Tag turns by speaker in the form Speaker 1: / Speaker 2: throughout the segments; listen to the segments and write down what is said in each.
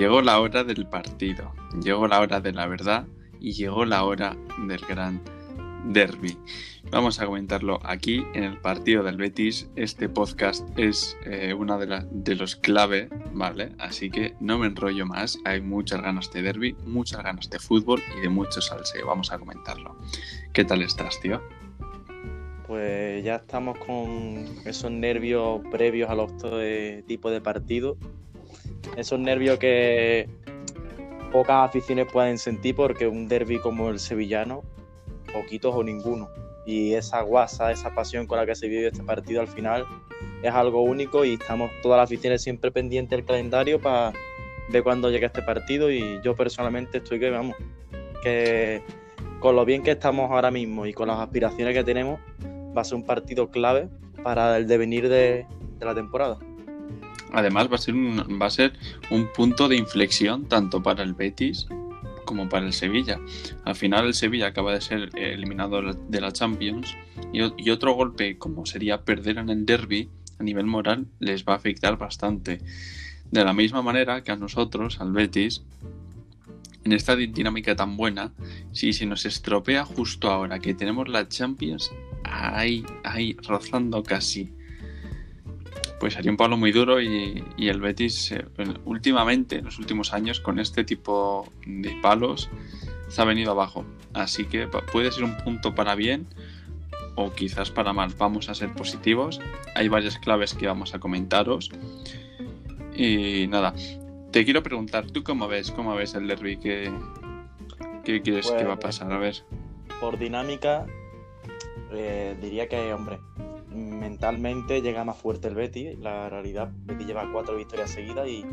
Speaker 1: Llegó la hora del partido, llegó la hora de la verdad y llegó la hora del gran derby. Vamos a comentarlo aquí en el partido del Betis. Este podcast es eh, una de, de los clave, ¿vale? Así que no me enrollo más. Hay muchas ganas de derby, muchas ganas de fútbol y de mucho salseo. Vamos a comentarlo. ¿Qué tal estás, tío?
Speaker 2: Pues ya estamos con esos nervios previos a los tipos de partido. Esos nervios que pocas aficiones pueden sentir porque un derby como el sevillano, poquitos o ninguno y esa guasa, esa pasión con la que se vive este partido al final es algo único y estamos todas las aficiones siempre pendientes del calendario para ver cuándo llega este partido y yo personalmente estoy que vamos, que con lo bien que estamos ahora mismo y con las aspiraciones que tenemos va a ser un partido clave para el devenir de, de la temporada.
Speaker 1: Además va a ser un, va a ser un punto de inflexión tanto para el Betis como para el Sevilla. Al final el Sevilla acaba de ser eliminado de la Champions y, otro golpe como sería perder en el derby a nivel moral les va a afectar bastante. De la misma manera que a nosotros, al Betis, en esta dinámica tan buena, si se nos estropea justo ahora que tenemos la Champions ahí, ahí, rozando casi pues haría un palo muy duro y, el Betis eh, últimamente, en los últimos años, con este tipo de palos, se ha venido abajo. Así que puede ser un punto para bien o quizás para mal. Vamos a ser positivos. Hay varias claves que vamos a comentaros. Y nada, te quiero preguntar, ¿tú cómo ves? ¿Cómo ves el derby? ¿Qué, qué crees que va a pues, pasar? A ver.
Speaker 2: Por dinámica, eh, diría que, hombre, mentalmente llega más fuerte el Betis. La realidad, Betis lleva cuatro victorias seguidas y,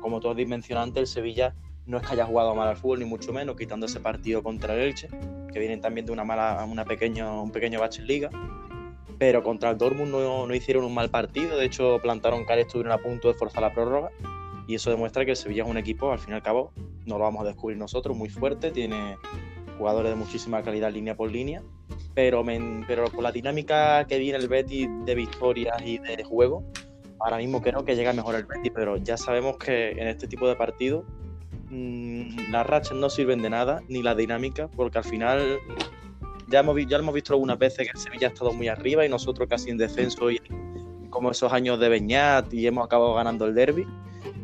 Speaker 2: como tú has dicho el Sevilla no es que haya jugado mal al fútbol, ni mucho menos, quitando ese partido contra el Elche, que vienen también de una mala, una pequeño, un pequeño bache en liga. Pero contra el Dortmund no, no hicieron un mal partido, de hecho plantaron cara y estuvieron a punto de forzar la prórroga. Y eso demuestra que el Sevilla es un equipo, al fin y al cabo, no lo vamos a descubrir nosotros, muy fuerte, tiene jugadores de muchísima calidad línea por línea pero, pero con la dinámica que viene el Betis de victorias y de juego, ahora mismo creo que llega mejor el Betis, pero ya sabemos que en este tipo de partidos mmm, las rachas no sirven de nada, ni la dinámica, porque al final ya hemos, ya hemos visto algunas veces que el Sevilla ha estado muy arriba y nosotros casi en descenso y como esos años de Beñat y hemos acabado ganando el derby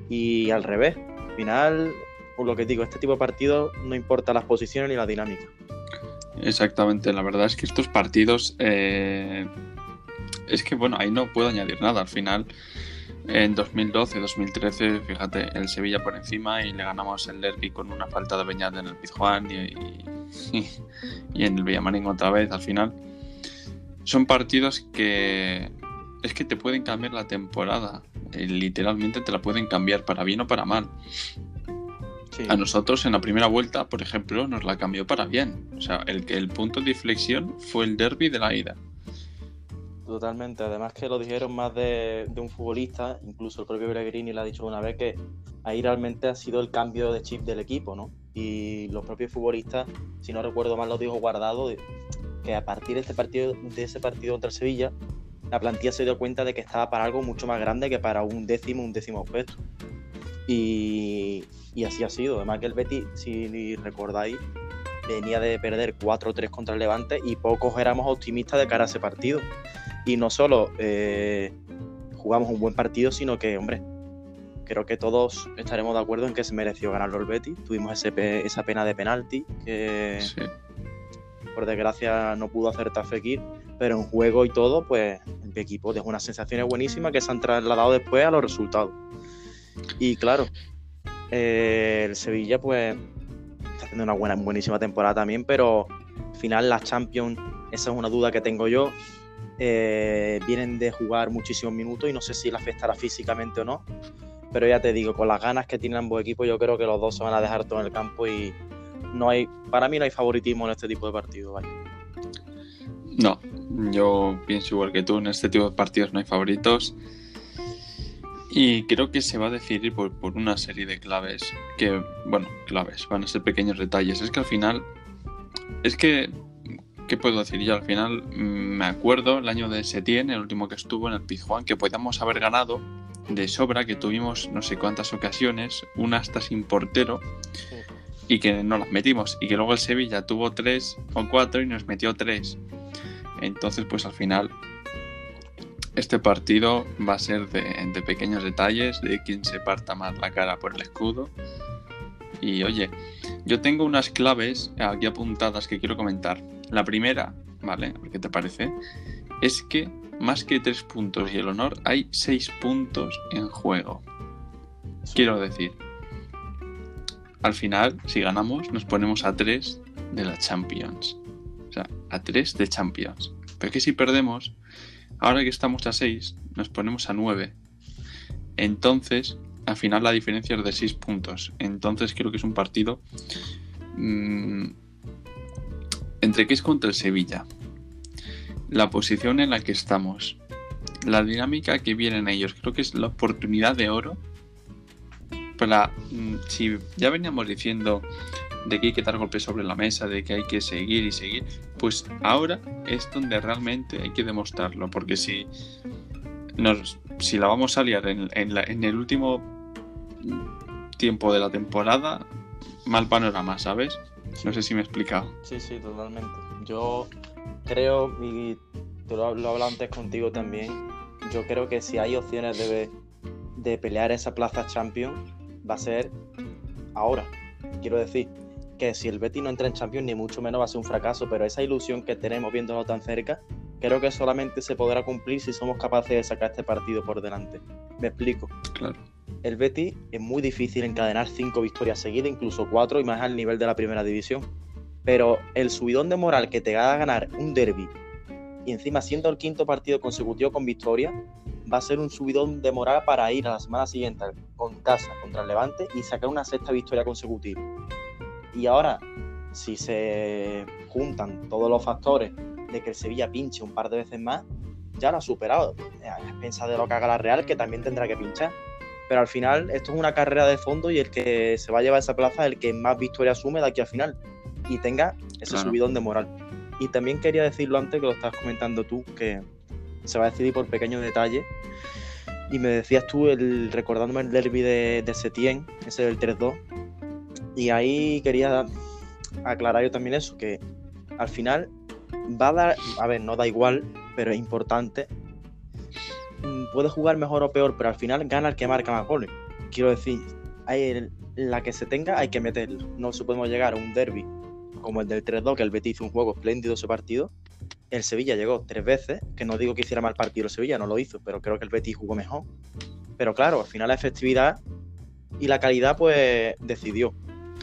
Speaker 2: y al revés. Al final, por lo que digo, este tipo de partidos no importa las posiciones ni la dinámica.
Speaker 1: Exactamente, la verdad es que estos partidos, eh, es que bueno, ahí no puedo añadir nada. Al final, en 2012-2013, fíjate, el Sevilla por encima y le ganamos el derby con una falta de Beñat en el Pizjuán y, en el Villamarín otra vez. Al final, son partidos que es que te pueden cambiar la temporada. Eh, literalmente te la pueden cambiar para bien o para mal. A nosotros en la primera vuelta, por ejemplo, nos la cambió para bien. O sea, el, el punto de inflexión fue el derby de la ida.
Speaker 2: Totalmente. Además que lo dijeron más de, un futbolista, incluso el propio Pellegrini le ha dicho una vez que ahí realmente ha sido el cambio de chip del equipo, ¿no? Y los propios futbolistas, si no recuerdo mal, lo dijo Guardado, que a partir de, este partido, de ese partido contra el Sevilla, la plantilla se dio cuenta de que estaba para algo mucho más grande que para un décimo, un décimo puesto. Y, y así ha sido. Además que el Betis, si recordáis, venía de perder 4-3 contra el Levante y pocos éramos optimistas de cara a ese partido. Y no solo eh, jugamos un buen partido, sino que, hombre, creo que todos estaremos de acuerdo en que se mereció ganarlo el Betis. Tuvimos ese, esa pena de penalti que, por desgracia, no pudo hacer Tafekir, pero en juego y todo, pues el equipo dejó unas sensaciones buenísimas que se han trasladado después a los resultados. Y claro, eh, el Sevilla, pues, está haciendo una buena, buenísima temporada también, pero al final la Champions, esa es una duda que tengo yo. Eh, vienen de jugar muchísimos minutos y no sé si la afectará físicamente o no. Pero ya te digo, con las ganas que tienen ambos equipos, yo creo que los dos se van a dejar todo en el campo y no hay, para mí no hay favoritismo en este tipo de partidos.
Speaker 1: No, yo pienso igual que tú, en este tipo de partidos no hay favoritos. Y creo que se va a decidir por, una serie de claves que, bueno, claves, van a ser pequeños detalles. Es que al final, es que, ¿qué puedo decir? Yo al final mm, me acuerdo el año de Setién, el último que estuvo en el Pizjuán, que podíamos haber ganado de sobra, que tuvimos no sé cuántas ocasiones, una hasta sin portero, y que no las metimos. Y que luego el Sevilla tuvo tres o cuatro y nos metió tres. Entonces, pues al final, este partido va a ser de, de pequeños detalles, de quien se parta más la cara por el escudo. Y oye, yo tengo unas claves aquí apuntadas que quiero comentar. La primera, ¿vale? ¿Qué te parece? Es que más que tres puntos y el honor, hay seis puntos en juego. Quiero decir, al final, si ganamos, nos ponemos a tres de la Champions. O sea, a tres de Champions. Pero que si perdemos, ahora que estamos a seis, nos ponemos a nueve. Entonces, al final la diferencia es de seis puntos. Entonces creo que es un partido mmm, entre que es contra el Sevilla la posición en la que estamos, la dinámica que vienen ellos, creo que es la oportunidad de oro para, mm, si ya veníamos diciendo de que hay que dar golpes sobre la mesa, de que hay que seguir y seguir, pues ahora es donde realmente hay que demostrarlo, porque si, nos, si la vamos a liar en, en el último tiempo de la temporada, mal panorama, ¿sabes? No sé si me he explicado.
Speaker 2: Sí, sí, totalmente. Yo creo, y te lo, lo hablado antes contigo también, yo creo que si hay opciones de, de pelear esa plaza Champions, va a ser ahora. Quiero decir que si el Betis no entra en Champions, ni mucho menos va a ser un fracaso, pero esa ilusión que tenemos viéndolo tan cerca, creo que solamente se podrá cumplir si somos capaces de sacar este partido por delante. Me explico.
Speaker 1: Claro.
Speaker 2: El Betis es muy difícil encadenar cinco victorias seguidas, incluso cuatro y más al nivel de la primera división pero el subidón de moral que te a ganar un derby y encima siendo el quinto partido consecutivo con victoria, va a ser un subidón de moral para ir a la semana siguiente con casa contra el Levante y sacar una sexta victoria consecutiva. Y ahora, si se juntan todos los factores de que el Sevilla pinche un par de veces más, ya lo ha superado. Es pensa de lo que haga la Real, que también tendrá que pinchar. Pero al final, esto es una carrera de fondo y el que se va a llevar esa plaza es el que más victoria asume de aquí al final y tenga ese subidón de moral. Y también quería decirlo antes que lo estabas comentando tú, que se va a decidir por pequeños detalles. Y me decías tú, el, recordándome el derby de, de Setien, ese del 3-2. Y ahí quería aclarar yo también eso, que al final va a dar, a ver, no da igual, pero es importante. Mm, puede jugar mejor o peor, pero al final gana el que marca más goles. Quiero decir, hay la que se tenga hay que meterlo. No se podemos llegar a un derby como el del 3-2, que el Betis hizo un juego espléndido ese partido. El Sevilla llegó tres veces, que no digo que hiciera mal partido el Sevilla, no lo hizo, pero creo que el Betis jugó mejor. Pero claro, al final la efectividad y la calidad pues decidió.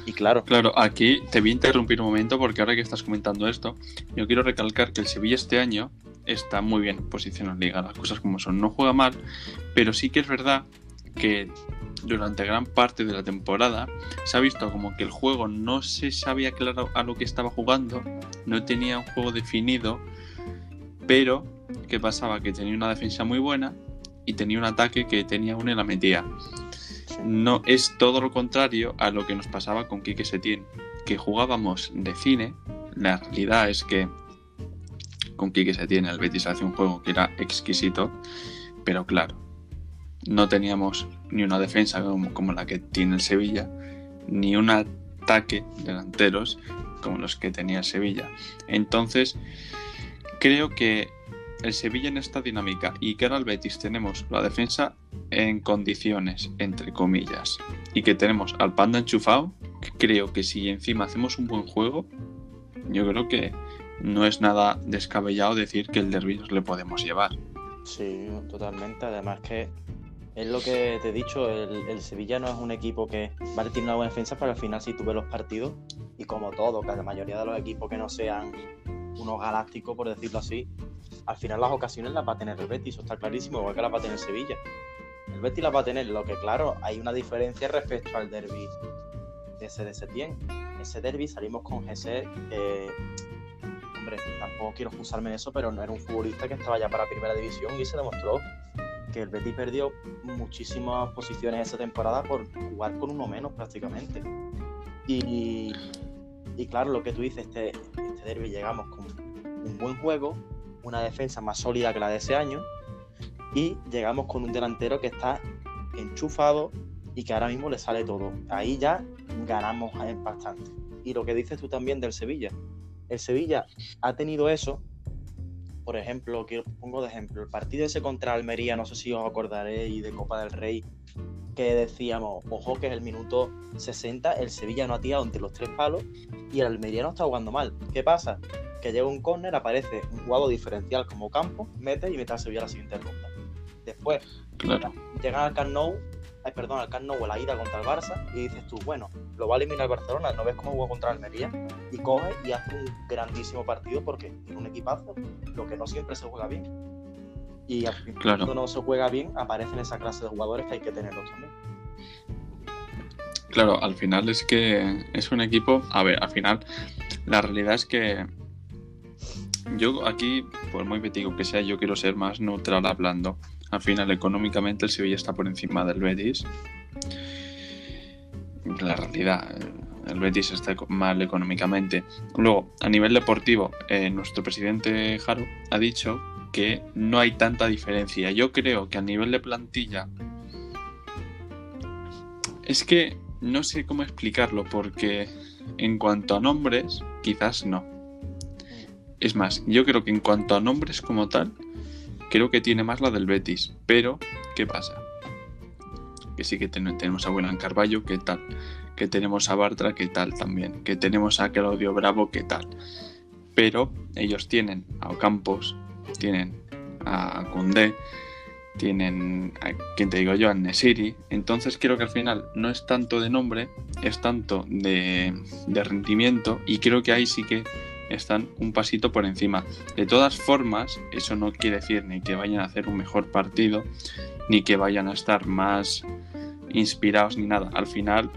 Speaker 2: Y claro.
Speaker 1: Claro, aquí te voy a interrumpir un momento porque ahora que estás comentando esto, yo quiero recalcar que el Sevilla este año está muy bien en posición en liga, las cosas como son. No juega mal, pero sí que es verdad que durante gran parte de la temporada se ha visto como que el juego no se sabía claro a lo que estaba jugando, no tenía un juego definido, pero ¿qué pasaba? Que tenía una defensa muy buena y tenía un ataque que tenía una y la metía. No es todo lo contrario a lo que nos pasaba con Quique Setién, que jugábamos de cine. La realidad es que con Quique Setién el Betis hace un juego que era exquisito, pero claro, no teníamos ni una defensa como, la que tiene el Sevilla, ni un ataque delanteros como los que tenía el Sevilla. Entonces, creo que el Sevilla en esta dinámica y que ahora el Betis tenemos la defensa en condiciones, entre comillas, y que tenemos al Panda enchufado, creo que si encima hacemos un buen juego, yo creo que no es nada descabellado decir que el derby le podemos llevar.
Speaker 2: Sí, totalmente. Además que es lo que te he dicho, el, Sevilla no es un equipo que vale, tiene una buena defensa, pero al final si tú ves los partidos, y como todo, la mayoría de los equipos que no sean unos galácticos, por decirlo así, al final las ocasiones las va a tener el Betis, eso está clarísimo, igual que las va a tener Sevilla. El Betis las va a tener, lo que claro, hay una diferencia respecto al derby de ese de Setién. Ese derby salimos con Gese, que, hombre, tampoco quiero excusarme de eso, pero no era un futbolista que estaba ya para primera división y se demostró que el Betis perdió muchísimas posiciones esa temporada por jugar con uno menos prácticamente. Y, claro, lo que tú dices, este, este derby llegamos con un buen juego, una defensa más sólida que la de ese año y llegamos con un delantero que está enchufado y que ahora mismo le sale todo. Ahí ya ganamos bastante. Y lo que dices tú también del Sevilla. El Sevilla ha tenido eso. Por ejemplo, que pongo de ejemplo, el partido ese contra Almería, no sé si os acordaréis, de Copa del Rey, que decíamos, ojo que en el minuto 60 el Sevilla no ha tirado entre los tres palos y el Almería no está jugando mal. ¿Qué pasa? Que llega un córner, aparece un jugador diferencial como campo, mete y mete al Sevilla a la siguiente ronda. Después,
Speaker 1: Claro.
Speaker 2: llegan al Camp Nou, ay, perdón, al Camp Nou a la ida contra el Barça y dices tú, bueno, lo va a eliminar el Barcelona, no ves cómo jugó contra Almería y coge y hace un grandísimo partido porque tiene un equipazo, lo que no siempre se juega bien. Y al final,
Speaker 1: Claro.
Speaker 2: cuando no se juega bien, aparecen esa clase de jugadores que hay que tenerlos también.
Speaker 1: Claro, al final es que es un equipo. A ver, al final, la realidad es que yo aquí, por muy petico que sea, yo quiero ser más neutral hablando. Al final, económicamente, el Sevilla está por encima del Betis. La realidad, el Betis está mal económicamente. Luego, a nivel deportivo, eh, nuestro presidente Jaro ha dicho que no hay tanta diferencia. Yo creo que a nivel de plantilla es que no sé cómo explicarlo porque en cuanto a nombres, quizás no. Es más, yo creo que en cuanto a nombres como tal, creo que tiene más la del Betis. Pero, ¿qué pasa? Que sí que ten- tenemos a William Carballo, ¿qué tal? Que tenemos a Bartra, ¿qué tal también? Que tenemos a Claudio Bravo, ¿qué tal? Pero ellos tienen a Ocampos, tienen a Koundé, tienen, a, ¿quién te digo yo? A Nesiri. Entonces creo que al final no es tanto de nombre, es tanto de, de rendimiento y creo que ahí sí que están un pasito por encima. De todas formas, eso no quiere decir ni que vayan a hacer un mejor partido, ni que vayan a estar más inspirados ni nada. Al final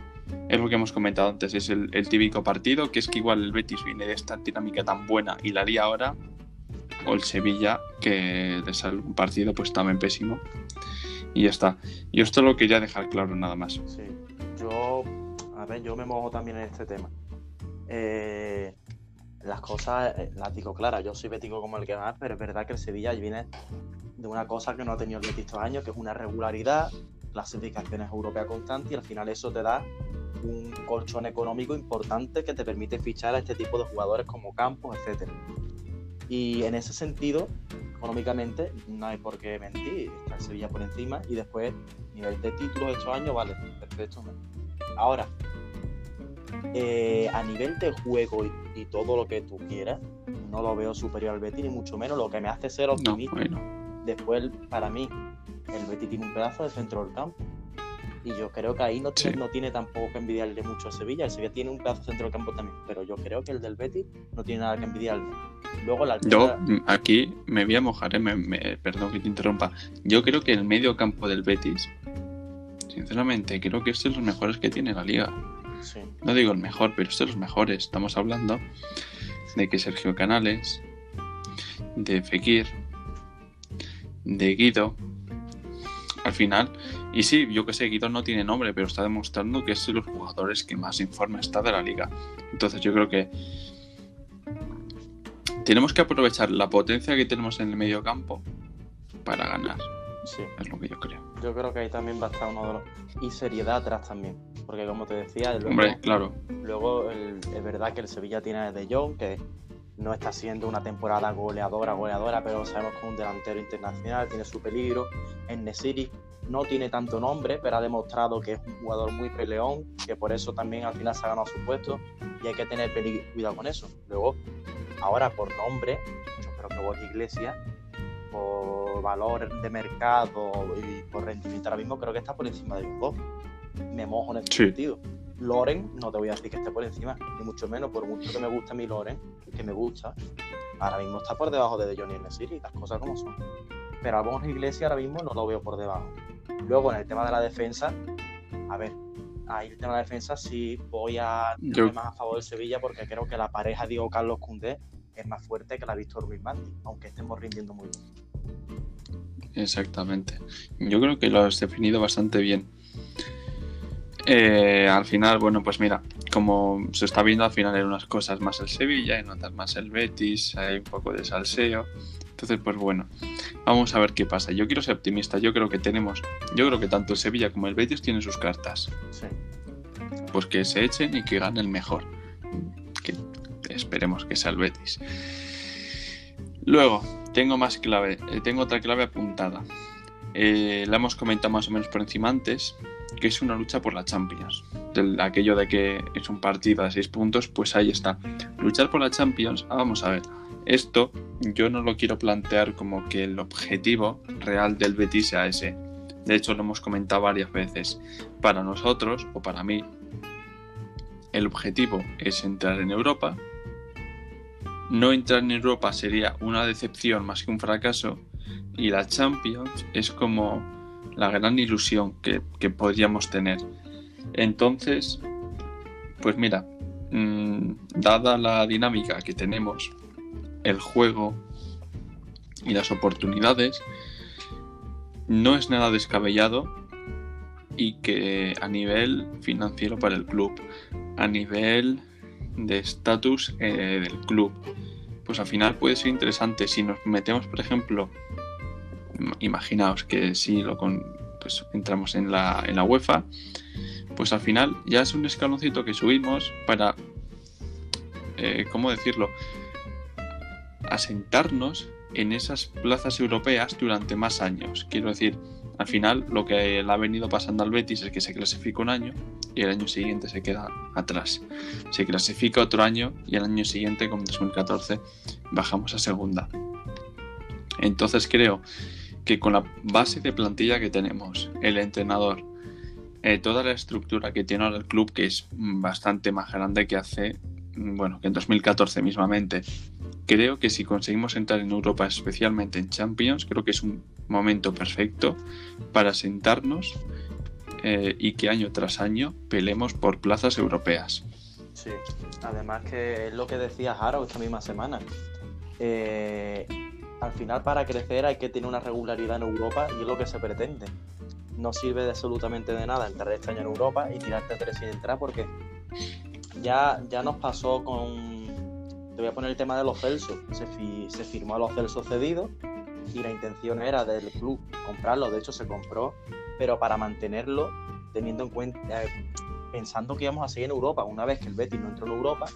Speaker 1: es lo que hemos comentado antes, es el, típico partido, que es que igual el Betis viene de esta dinámica tan buena y la haría ahora, o el Sevilla, que de ser un partido pues también pésimo. Y ya está. Y esto lo quería dejar claro nada más.
Speaker 2: Sí, yo, a ver, yo me mojo también en este tema. Eh, las cosas eh, las digo claras, yo soy bético como el que más, pero es verdad que el Sevilla viene de una cosa que no ha tenido el Betis estos años, que es una regularidad, clasificaciones europeas constantes y al final eso te da un colchón económico importante que te permite fichar a este tipo de jugadores como Campos, etcétera. Y en ese sentido, económicamente, no hay por qué mentir, está el Sevilla por encima y después, nivel de títulos estos años, vale, perfecto. Ahora, eh, a nivel de juego y, y todo lo que tú quieras, no lo veo superior al Betis, ni mucho menos, lo que me hace ser
Speaker 1: No,
Speaker 2: optimista.
Speaker 1: bueno.
Speaker 2: Después, para mí, el Betis tiene un pedazo de centro del campo. Y yo creo que ahí no tiene,
Speaker 1: Sí.
Speaker 2: no tiene tampoco que envidiarle mucho a Sevilla. El Sevilla tiene un pedazo de centro del campo también. Pero yo creo que el del Betis no tiene nada que envidiarle. Luego la
Speaker 1: Yo
Speaker 2: altura-
Speaker 1: mm, aquí me voy a mojar, ¿eh? me- me- perdón que te interrumpa. Yo creo que el medio campo del Betis, sinceramente, creo que es de los mejores que tiene la liga.
Speaker 2: Sí.
Speaker 1: No digo el mejor, pero es de los mejores. Estamos hablando de que Sergio Canales, de Fekir, de Guido, al final, y sí, yo que sé, Guido no tiene nombre, pero está demostrando que es de los jugadores que más en forma está de la liga. Entonces yo creo que tenemos que aprovechar la potencia que tenemos en el medio campo para ganar,
Speaker 2: sí.
Speaker 1: es lo que yo creo.
Speaker 2: Yo creo que ahí también va a estar uno de los. Y seriedad atrás también. Porque como te decía, luego,
Speaker 1: Hombre, claro,
Speaker 2: luego el- es verdad que el Sevilla tiene a De Jong, que no está siendo una temporada goleadora, goleadora, pero sabemos que es un delantero internacional, tiene su peligro. En Nesiri no tiene tanto nombre, pero ha demostrado que es un jugador muy peleón, que por eso también al final se ha ganado su puesto y hay que tener cuidado con eso. Luego, ahora por nombre, yo creo que Borja Iglesias, por valor de mercado y por rendimiento ahora mismo, creo que está por encima de los dos. Me mojo en
Speaker 1: Sí.
Speaker 2: sentido. Loren, no te voy a decir que esté por encima, ni mucho menos, por mucho que me guste mi Loren, que me gusta, ahora mismo está por debajo de Johnny en Nesiri, las cosas como son. Pero a Borja Iglesias ahora mismo no lo veo por debajo. Luego, en el tema de la defensa, a ver, ahí el tema de la defensa sí voy a ir más a favor del Sevilla porque creo que la pareja Diego Carlos Cundé es más fuerte que la Víctor Ruiz Mandi, aunque estemos rindiendo muy bien.
Speaker 1: Exactamente. Yo creo que lo has definido bastante bien. Eh, al final, bueno, pues mira, como se está viendo al final en unas cosas más el Sevilla, en otras más el Betis, hay un poco de salseo. Entonces, pues bueno, vamos a ver qué pasa. Yo quiero ser optimista, yo creo que tenemos, yo creo que tanto el Sevilla como el Betis tienen sus cartas.
Speaker 2: Sí.
Speaker 1: Pues que se echen y que gane el mejor. Que esperemos que sea el Betis. Luego, tengo más clave, eh, tengo otra clave apuntada. Eh, la hemos comentado más o menos por encima antes, que es una lucha por la Champions. Aquello de que es un partido de seis puntos, pues ahí está. Luchar por la Champions, ah, vamos a ver. Esto yo no lo quiero plantear como que el objetivo real del Betis sea ese. De hecho, lo hemos comentado varias veces. Para nosotros, o para mí, el objetivo es entrar en Europa. No entrar en Europa sería una decepción más que un fracaso. Y la Champions es como la gran ilusión que, que podríamos tener. Entonces, pues mira, mmm, dada la dinámica que tenemos, el juego y las oportunidades, no es nada descabellado y que a nivel financiero para el club, a nivel de estatus eh, del club, pues al final puede ser interesante si nos metemos, por ejemplo, imaginaos que si lo con, pues entramos en la, en la UEFA, pues al final ya es un escaloncito que subimos para, eh, ¿cómo decirlo? Asentarnos en esas plazas europeas durante más años. Quiero decir, al final lo que le ha venido pasando al Betis es que se clasifica un año y el año siguiente se queda atrás. Se clasifica otro año y el año siguiente, como 2014, bajamos a segunda. Entonces creo que con la base de plantilla que tenemos, el entrenador, eh, toda la estructura que tiene ahora el club, que es bastante más grande que hace, bueno, que en 2014 mismamente, creo que si conseguimos entrar en Europa, especialmente en Champions, creo que es un momento perfecto para sentarnos eh, y que año tras año pelemos por plazas europeas.
Speaker 2: Sí, además que es lo que decía Haro esta misma semana. Eh, al final para crecer hay que tener una regularidad en Europa y es lo que se pretende. No sirve absolutamente de nada entrar este año en Europa y tirarte tres sin entrar porque ya, ya nos pasó con... Te voy a poner el tema de los Celsos. Se, se firmó a los Celsos cedidos y la intención era del club comprarlo. De hecho se compró, pero para mantenerlo teniendo en cuenta... Eh, pensando que íbamos a seguir en Europa. Una vez que el Betis no entró en Europa,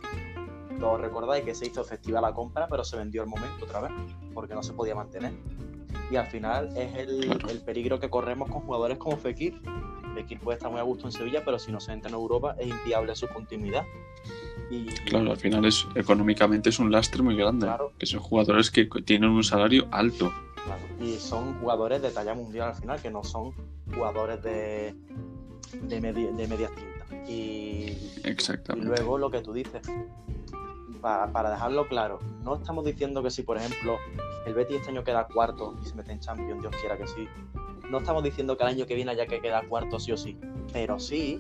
Speaker 2: todos recordáis que se hizo efectiva la compra, pero se vendió el momento otra vez, porque no se podía mantener. Y al final es el, el peligro que corremos con jugadores como Fekir. Fekir puede estar muy a gusto en Sevilla, pero si no se entra en Europa es inviable su continuidad.
Speaker 1: Y, claro, al final es económicamente es un lastre muy grande. Claro. Que son jugadores que tienen un salario alto.
Speaker 2: Claro. Y son jugadores de talla mundial al final, que no son jugadores de, de, media, de medias tintas. Y,
Speaker 1: Exactamente.
Speaker 2: y luego lo que tú dices, para, dejarlo claro, no estamos diciendo que si, por ejemplo, el Betis este año queda cuarto y se mete en Champions, Dios quiera que sí. No estamos diciendo que el año que viene haya que quedar cuarto sí o sí, pero sí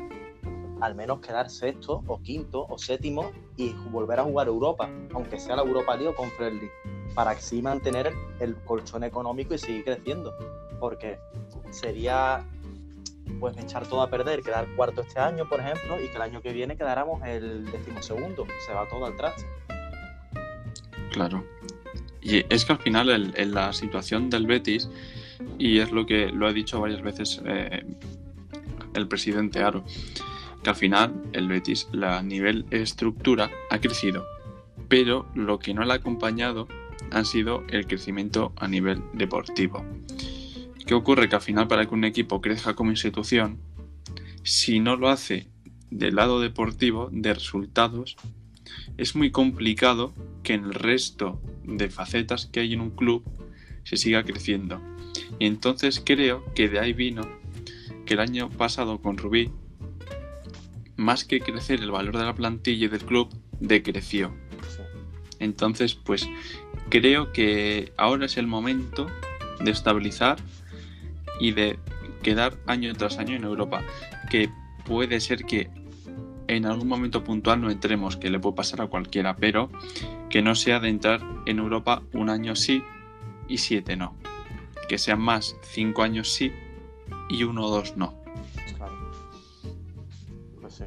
Speaker 2: al menos quedar sexto o quinto o séptimo y volver a jugar Europa, aunque sea la Europa League o Conference League, para así mantener el colchón económico y seguir creciendo. Porque sería pues echar todo a perder, quedar cuarto este año, por ejemplo, y que el año que viene quedáramos el decimosegundo. Se va todo al traste.
Speaker 1: Claro. Y es que al final el, en la situación del Betis, y es lo que lo ha dicho varias veces eh, el presidente Aro, que al final el Betis a nivel estructura ha crecido, pero lo que no le ha acompañado ha sido el crecimiento a nivel deportivo. ¿Qué ocurre? Que al final para que un equipo crezca como institución, si no lo hace del lado deportivo, de resultados, es muy complicado que en el resto de facetas que hay en un club se siga creciendo. Y entonces creo que de ahí vino que el año pasado con Rubí, más que crecer el valor de la plantilla y del club, decreció. Entonces, pues creo que ahora es el momento de estabilizar y de quedar año tras año en Europa. Que puede ser que en algún momento puntual no entremos, que le puede pasar a cualquiera, pero que no sea de entrar en Europa un año sí y siete no. Que sean más cinco años sí y uno o dos no.
Speaker 2: Claro. Pues sí.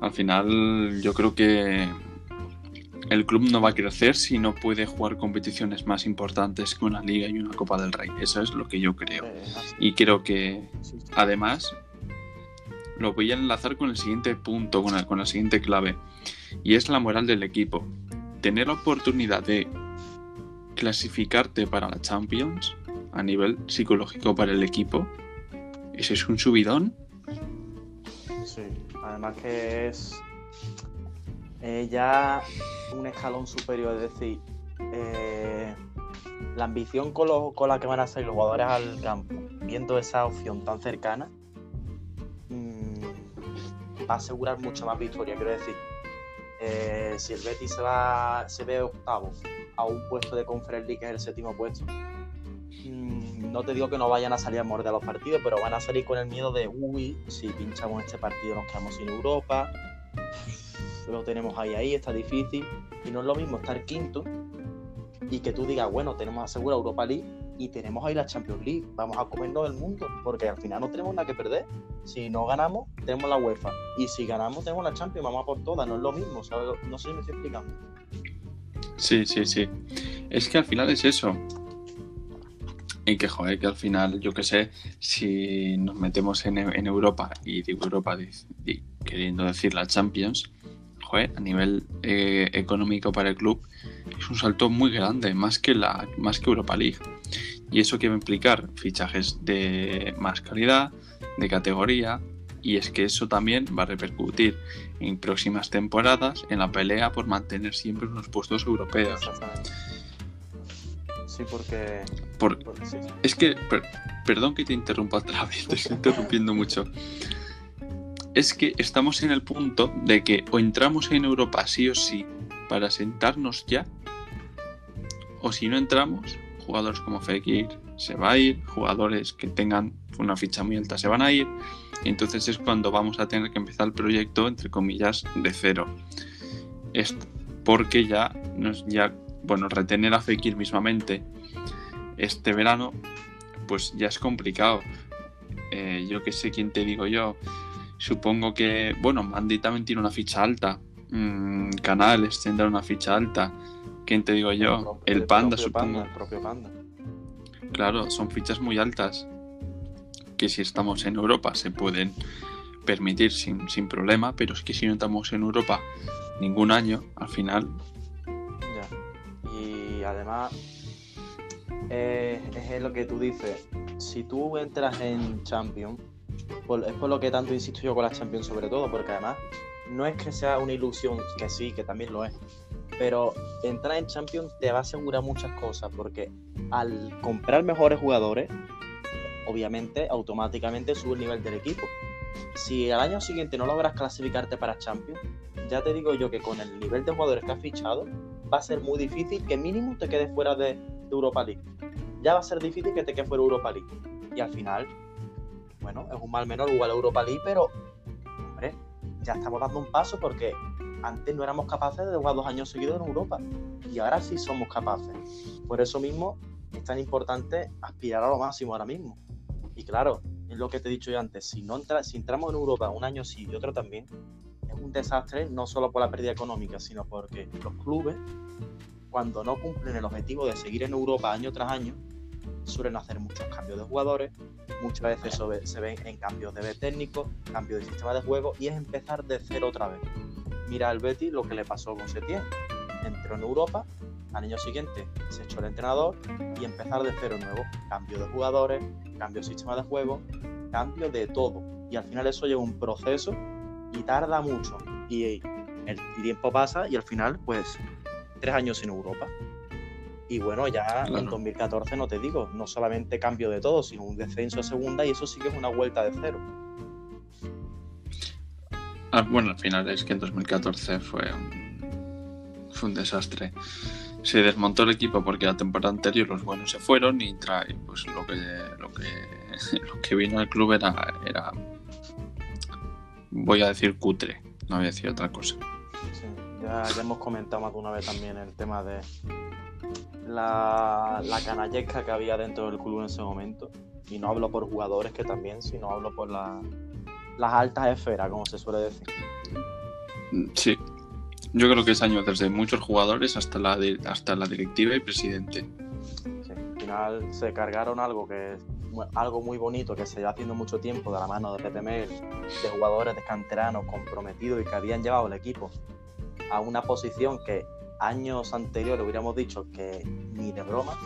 Speaker 1: Al final yo creo que el club no va a crecer si no puede jugar competiciones más importantes que una liga y una Copa del Rey. Eso es lo que yo creo.
Speaker 2: Eh.
Speaker 1: Y creo que además lo voy a enlazar con el siguiente punto, con la, con la siguiente clave. Y es la moral del equipo. Tener la oportunidad de clasificarte para la Champions a nivel psicológico para el equipo. Ese es un subidón.
Speaker 2: Sí, además que es eh, ya un escalón superior, es decir, eh, la ambición con, lo- con la que van a salir los jugadores al campo, viendo esa opción tan cercana, mm, va a asegurar mucha más victoria. Quiero decir, eh, si el Betis se, va, se ve octavo a un puesto de Conference que es el séptimo puesto, mm, no te digo que no vayan a salir a morder los partidos, pero van a salir con el miedo de, uy, si pinchamos este partido nos quedamos sin Europa, lo tenemos ahí, ahí, está difícil. Y no es lo mismo estar quinto y que tú digas, bueno, tenemos asegura Europa League y tenemos ahí la Champions League, vamos a comernos el mundo, porque al final no tenemos nada que perder. Si no ganamos, tenemos la UEFA. Y si ganamos, tenemos la Champions, vamos a por todas, no es lo mismo. No sé si me estoy explicando.
Speaker 1: Sí, sí, sí. Es que al final es eso. Y que, joder, que al final, yo qué sé, si nos metemos en, Europa, y digo Europa queriendo decir la Champions, joder, a nivel eh, económico para el club, es un salto muy grande, más que, la, más que Europa League. Y eso que va a implicar fichajes de más calidad, de categoría, y es que eso también va a repercutir en próximas temporadas en la pelea por mantener siempre unos puestos europeos.
Speaker 2: Exactamente. Sí, porque.
Speaker 1: Por-
Speaker 2: porque sí, sí.
Speaker 1: es que, per- perdón que te interrumpa otra vez, te estoy interrumpiendo mucho. Es que estamos en el punto de que o entramos en Europa sí o sí para sentarnos ya, o si no entramos, jugadores como Fekir se va a ir, jugadores que tengan una ficha muy alta se van a ir, y entonces es cuando vamos a tener que empezar el proyecto, entre comillas, de cero. Es porque ya, nos, ya bueno, retener a Fekir mismamente este verano, pues ya es complicado. Eh, yo que sé quién te digo yo. Supongo que, bueno, Mandy también tiene una ficha alta. Mm, Canales tendrá una ficha alta. ¿Quién te digo yo? El Panda, supongo.
Speaker 2: Panda, el propio Panda.
Speaker 1: Claro, son fichas muy altas que si estamos en Europa se pueden permitir sin, sin problema, pero es que si no estamos en Europa ningún año, al final,
Speaker 2: Ya. Y además, eh, es lo que tú dices. Si tú entras en Champions, es por lo que tanto insisto yo con las Champions, sobre todo, porque además no es que sea una ilusión, que sí, que también lo es. Pero entrar en Champions te va a asegurar muchas cosas, porque al comprar mejores jugadores, obviamente, automáticamente sube el nivel del equipo. Si al año siguiente no logras clasificarte para Champions, ya te digo yo que con el nivel de jugadores que has fichado, va a ser muy difícil que mínimo te quedes fuera de, de Europa League. Ya va a ser difícil que te quedes fuera de Europa League. Y al final, bueno, es un mal menor igual a Europa League, pero, hombre, ya estamos dando un paso porque antes no éramos capaces de jugar dos años seguidos en Europa. Y ahora sí somos capaces. Por eso mismo es tan importante aspirar a lo máximo ahora mismo. Y claro, es lo que te he dicho yo antes, si, no entra, si entramos en Europa un año sí y otro también, es un desastre no solo por la pérdida económica, sino porque los clubes, cuando no cumplen el objetivo de seguir en Europa año tras año, suelen hacer muchos cambios de jugadores, muchas veces se ven en cambios de técnico, cambios de sistema de juego y es empezar de cero otra vez. Mira al Betis lo que le pasó con Setién. Entró en Europa, al año siguiente se echó el entrenador y empezar de cero nuevo. Cambio de jugadores, cambio de sistema de juego, cambio de todo. Y al final eso lleva un proceso y tarda mucho. Y el tiempo pasa y al final, pues, tres años en Europa. Y bueno, ya en
Speaker 1: Claro.
Speaker 2: 2014 no te digo, no solamente cambio de todo, sino un descenso a segunda y eso sí que es una vuelta de cero.
Speaker 1: Ah, bueno, al final es que en 2014 fue un, fue un desastre. Se desmontó el equipo porque la temporada anterior los buenos se fueron y trae, pues lo que lo que lo que vino al club era era voy a decir cutre, no voy a decir otra cosa.
Speaker 2: Sí, ya, ya hemos comentado más de una vez también el tema de la, la canallesca que había dentro del club en ese momento. Y no hablo por jugadores que también, sino hablo por la- las altas esferas, como se suele decir.
Speaker 1: Sí, yo creo que es año desde muchos jugadores hasta la, hasta la directiva y presidente.
Speaker 2: Sí, al final se cargaron algo que algo muy bonito que se lleva haciendo mucho tiempo de la mano de Pepe Mel, de jugadores de canteranos comprometidos y que habían llevado el equipo a una posición que años anteriores hubiéramos dicho que ni de broma.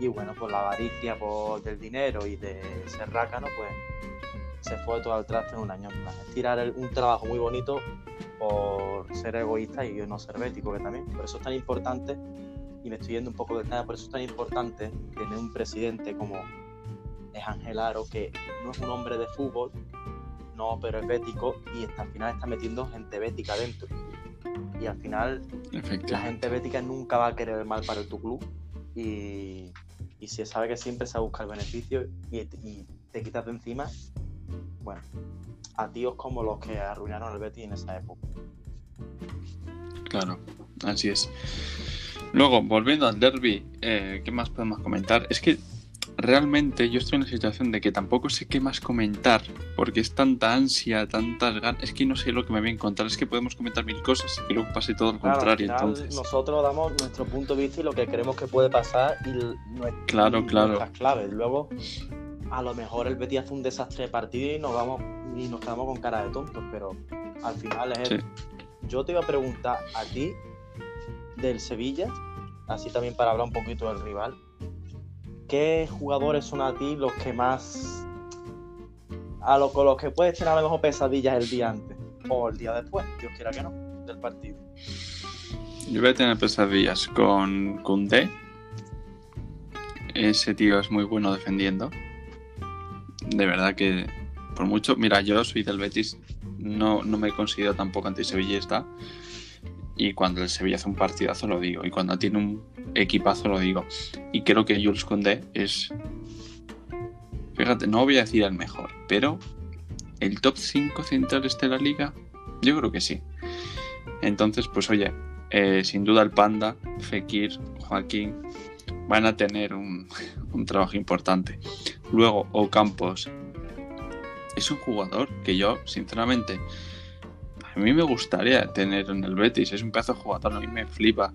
Speaker 2: Y bueno, pues la avaricia por del dinero y de ser rácano, pues se fue todo al traste en un año. Es tirar un trabajo muy bonito por ser egoísta y no ser bético, que también. Por eso es tan importante, y me estoy yendo un poco del tema, por eso es tan importante tener un presidente como es Ángel Aro, que no es un hombre de fútbol, no, pero es bético y al final está metiendo gente bética dentro. Y al final la gente bética nunca va a querer el mal para tu club y, y se sabe que siempre se busca el beneficio y, y te quitas de encima, bueno, a tíos como los que arruinaron el Betis en esa época.
Speaker 1: Claro, así es. Luego, volviendo al derby, eh, ¿qué más podemos comentar? Es que realmente yo estoy en la situación de que tampoco sé qué más comentar, porque es tanta ansia, tantas ganas, es que no sé lo que me voy a encontrar, es que podemos comentar mil cosas y luego pase todo lo contrario. entonces.
Speaker 2: Nosotros damos nuestro punto de vista y lo que creemos que puede pasar y,
Speaker 1: nuestras, claro, claro.
Speaker 2: claves. Luego, a lo mejor el Betis hace un desastre de partido y nos vamos y nos quedamos con cara de tontos, pero al final es Yo te iba a preguntar a ti del Sevilla, así también para hablar un poquito del rival ¿qué jugadores son a ti los que más. a lo, con los que puedes tener a lo mejor pesadillas el día antes o el día después, Dios quiera que no, del partido?
Speaker 1: Yo voy a tener pesadillas con Kunde. Ese tío es muy bueno defendiendo. De verdad que, por mucho. Mira, yo soy del Betis, no, no me considero tampoco anti-sevillista. Y cuando el Sevilla hace un partidazo lo digo. Y cuando tiene un equipazo lo digo. Y creo que Jules Condé es. Fíjate, no voy a decir el mejor, pero el top 5 centrales de la liga, yo creo que sí. Entonces, pues oye, eh, sin duda el Panda, Fekir, Joaquín van a tener un, un trabajo importante. Luego, Ocampos es un jugador que yo, sinceramente, a mí me gustaría tener en el Betis, es un pedazo de jugador, a mí me flipa.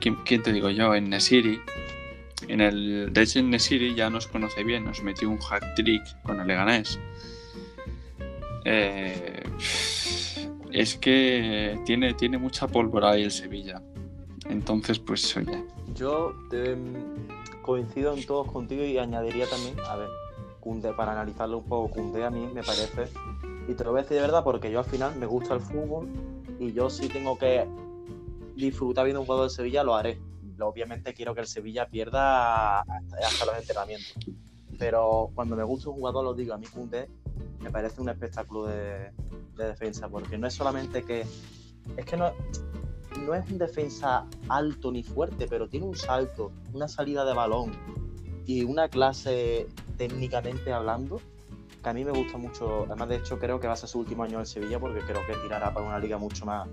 Speaker 1: ¿Quién, te digo yo? En Nesiri. En el, de hecho, en Nesiri ya nos conoce bien, nos metió un hat trick con el Leganés. Eh, es que tiene, tiene mucha pólvora ahí el Sevilla. Entonces, pues oye.
Speaker 2: Yo coincido en todos contigo y añadiría también, a ver, Kunde, para analizarlo un poco, Kunde a mí me parece y te lo voy a decir de verdad porque yo al final me gusta el fútbol y yo sí tengo que disfrutar viendo un juego de Sevilla, lo haré. Obviamente quiero que el Sevilla pierda hasta, los entrenamientos. Pero cuando me gusta un jugador, lo digo, a mí Kunde me parece un espectáculo de, defensa, porque no es solamente que. Es que no, no es un defensa alto ni fuerte, pero tiene un salto, una salida de balón y una clase técnicamente hablando a mí me gusta mucho. Además, de hecho, creo que va a ser su último año en Sevilla porque creo que tirará para una liga mucho más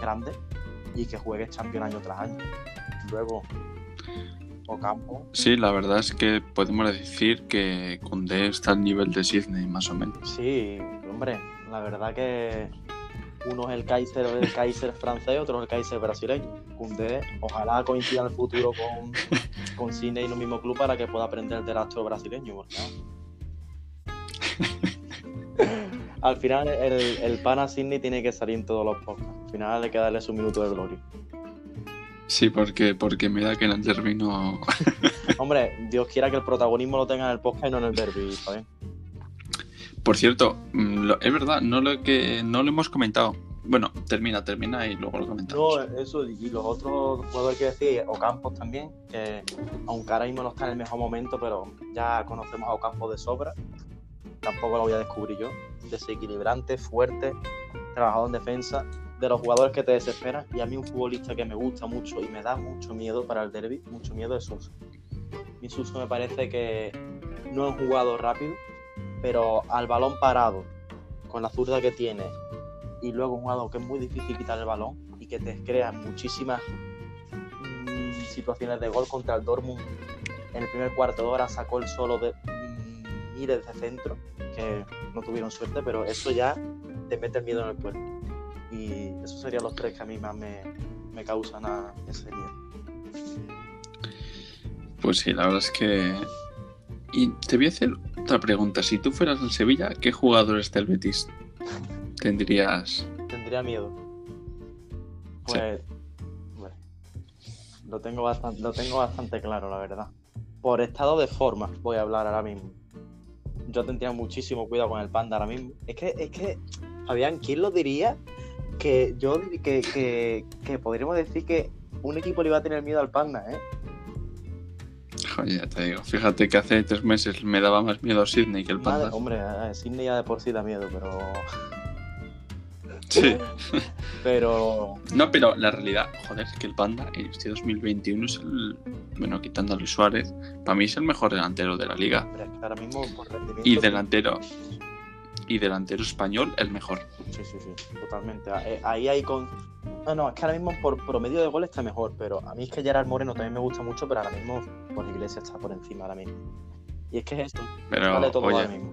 Speaker 2: grande y que juegue Champions año tras año. Luego, Ocampo.
Speaker 1: Sí, la verdad es que podemos decir que Cundé está al nivel de Sydney, más o menos.
Speaker 2: Sí, hombre, la verdad que uno es el Kaiser, el Kaiser francés, otro es el Kaiser brasileño. Cundé, ojalá coincida en el futuro con, con Sydney en un mismo club para que pueda aprender del astro brasileño, porque Al final, el, el pana Sidney tiene que salir en todos los podcasts. Al final hay que darle su minuto de gloria.
Speaker 1: Sí, porque, porque mira que en el derby no.
Speaker 2: Hombre, Dios quiera que el protagonismo lo tenga en el podcast y no en el derby, ¿sabes?
Speaker 1: Por cierto, mm, es verdad, no lo, que, no lo hemos comentado. Bueno, termina, termina y luego lo comentamos.
Speaker 2: No, eso, y los otros jugadores que decir, Ocampos también, que aunque ahora mismo no está en el mejor momento, pero ya conocemos a Ocampos de sobra tampoco lo voy a descubrir yo. Desequilibrante, fuerte, trabajado en defensa, de los jugadores que te desesperan. Y a mí un futbolista que me gusta mucho y me da mucho miedo para el derby, mucho miedo es Suso. Mi Suso me parece que no es un jugador rápido, pero al balón parado, con la zurda que tiene, y luego un jugador que es muy difícil quitar el balón y que te crea muchísimas mm, situaciones de gol contra el Dortmund. En el primer cuarto de hora sacó el solo de, miles de centro que no tuvieron suerte, pero eso ya te mete el miedo en el cuerpo. Y esos serían los tres que a mí más me, me causan a ese miedo.
Speaker 1: Pues sí, la verdad es que. Y te voy a hacer otra pregunta. Si tú fueras en Sevilla, ¿qué jugadores del Betis tendrías?
Speaker 2: Tendría miedo. Pues. Bueno, lo, tengo bastante, lo tengo bastante claro, la verdad. Por estado de forma, voy a hablar ahora mismo. Yo tendría muchísimo cuidado con el panda ahora mismo. Es que, es que, Fabián, ¿quién lo diría? Que yo, que, que, que podríamos decir que un equipo le iba a tener miedo al panda, ¿eh?
Speaker 1: Joder, ya te digo. Fíjate que hace tres meses me daba más miedo Sidney que el
Speaker 2: Madre-
Speaker 1: panda.
Speaker 2: hombre, a Sidney ya de por sí da miedo, pero.
Speaker 1: Sí.
Speaker 2: Pero.
Speaker 1: No, pero la realidad, joder, es que el panda en este 2021 es el. Bueno, quitando a Luis Suárez, para mí es el mejor delantero de la liga.
Speaker 2: Ahora mismo por rendimiento.
Speaker 1: Y delantero. Y delantero español, el mejor.
Speaker 2: Sí, sí, sí, totalmente. Eh, Ahí hay con. No, no, es que ahora mismo por promedio de gol está mejor, pero a mí es que Gerard Moreno también me gusta mucho, pero ahora mismo por Iglesia está por encima ahora mismo. Y es que es esto,
Speaker 1: Pero,
Speaker 2: vale todo ahora mismo.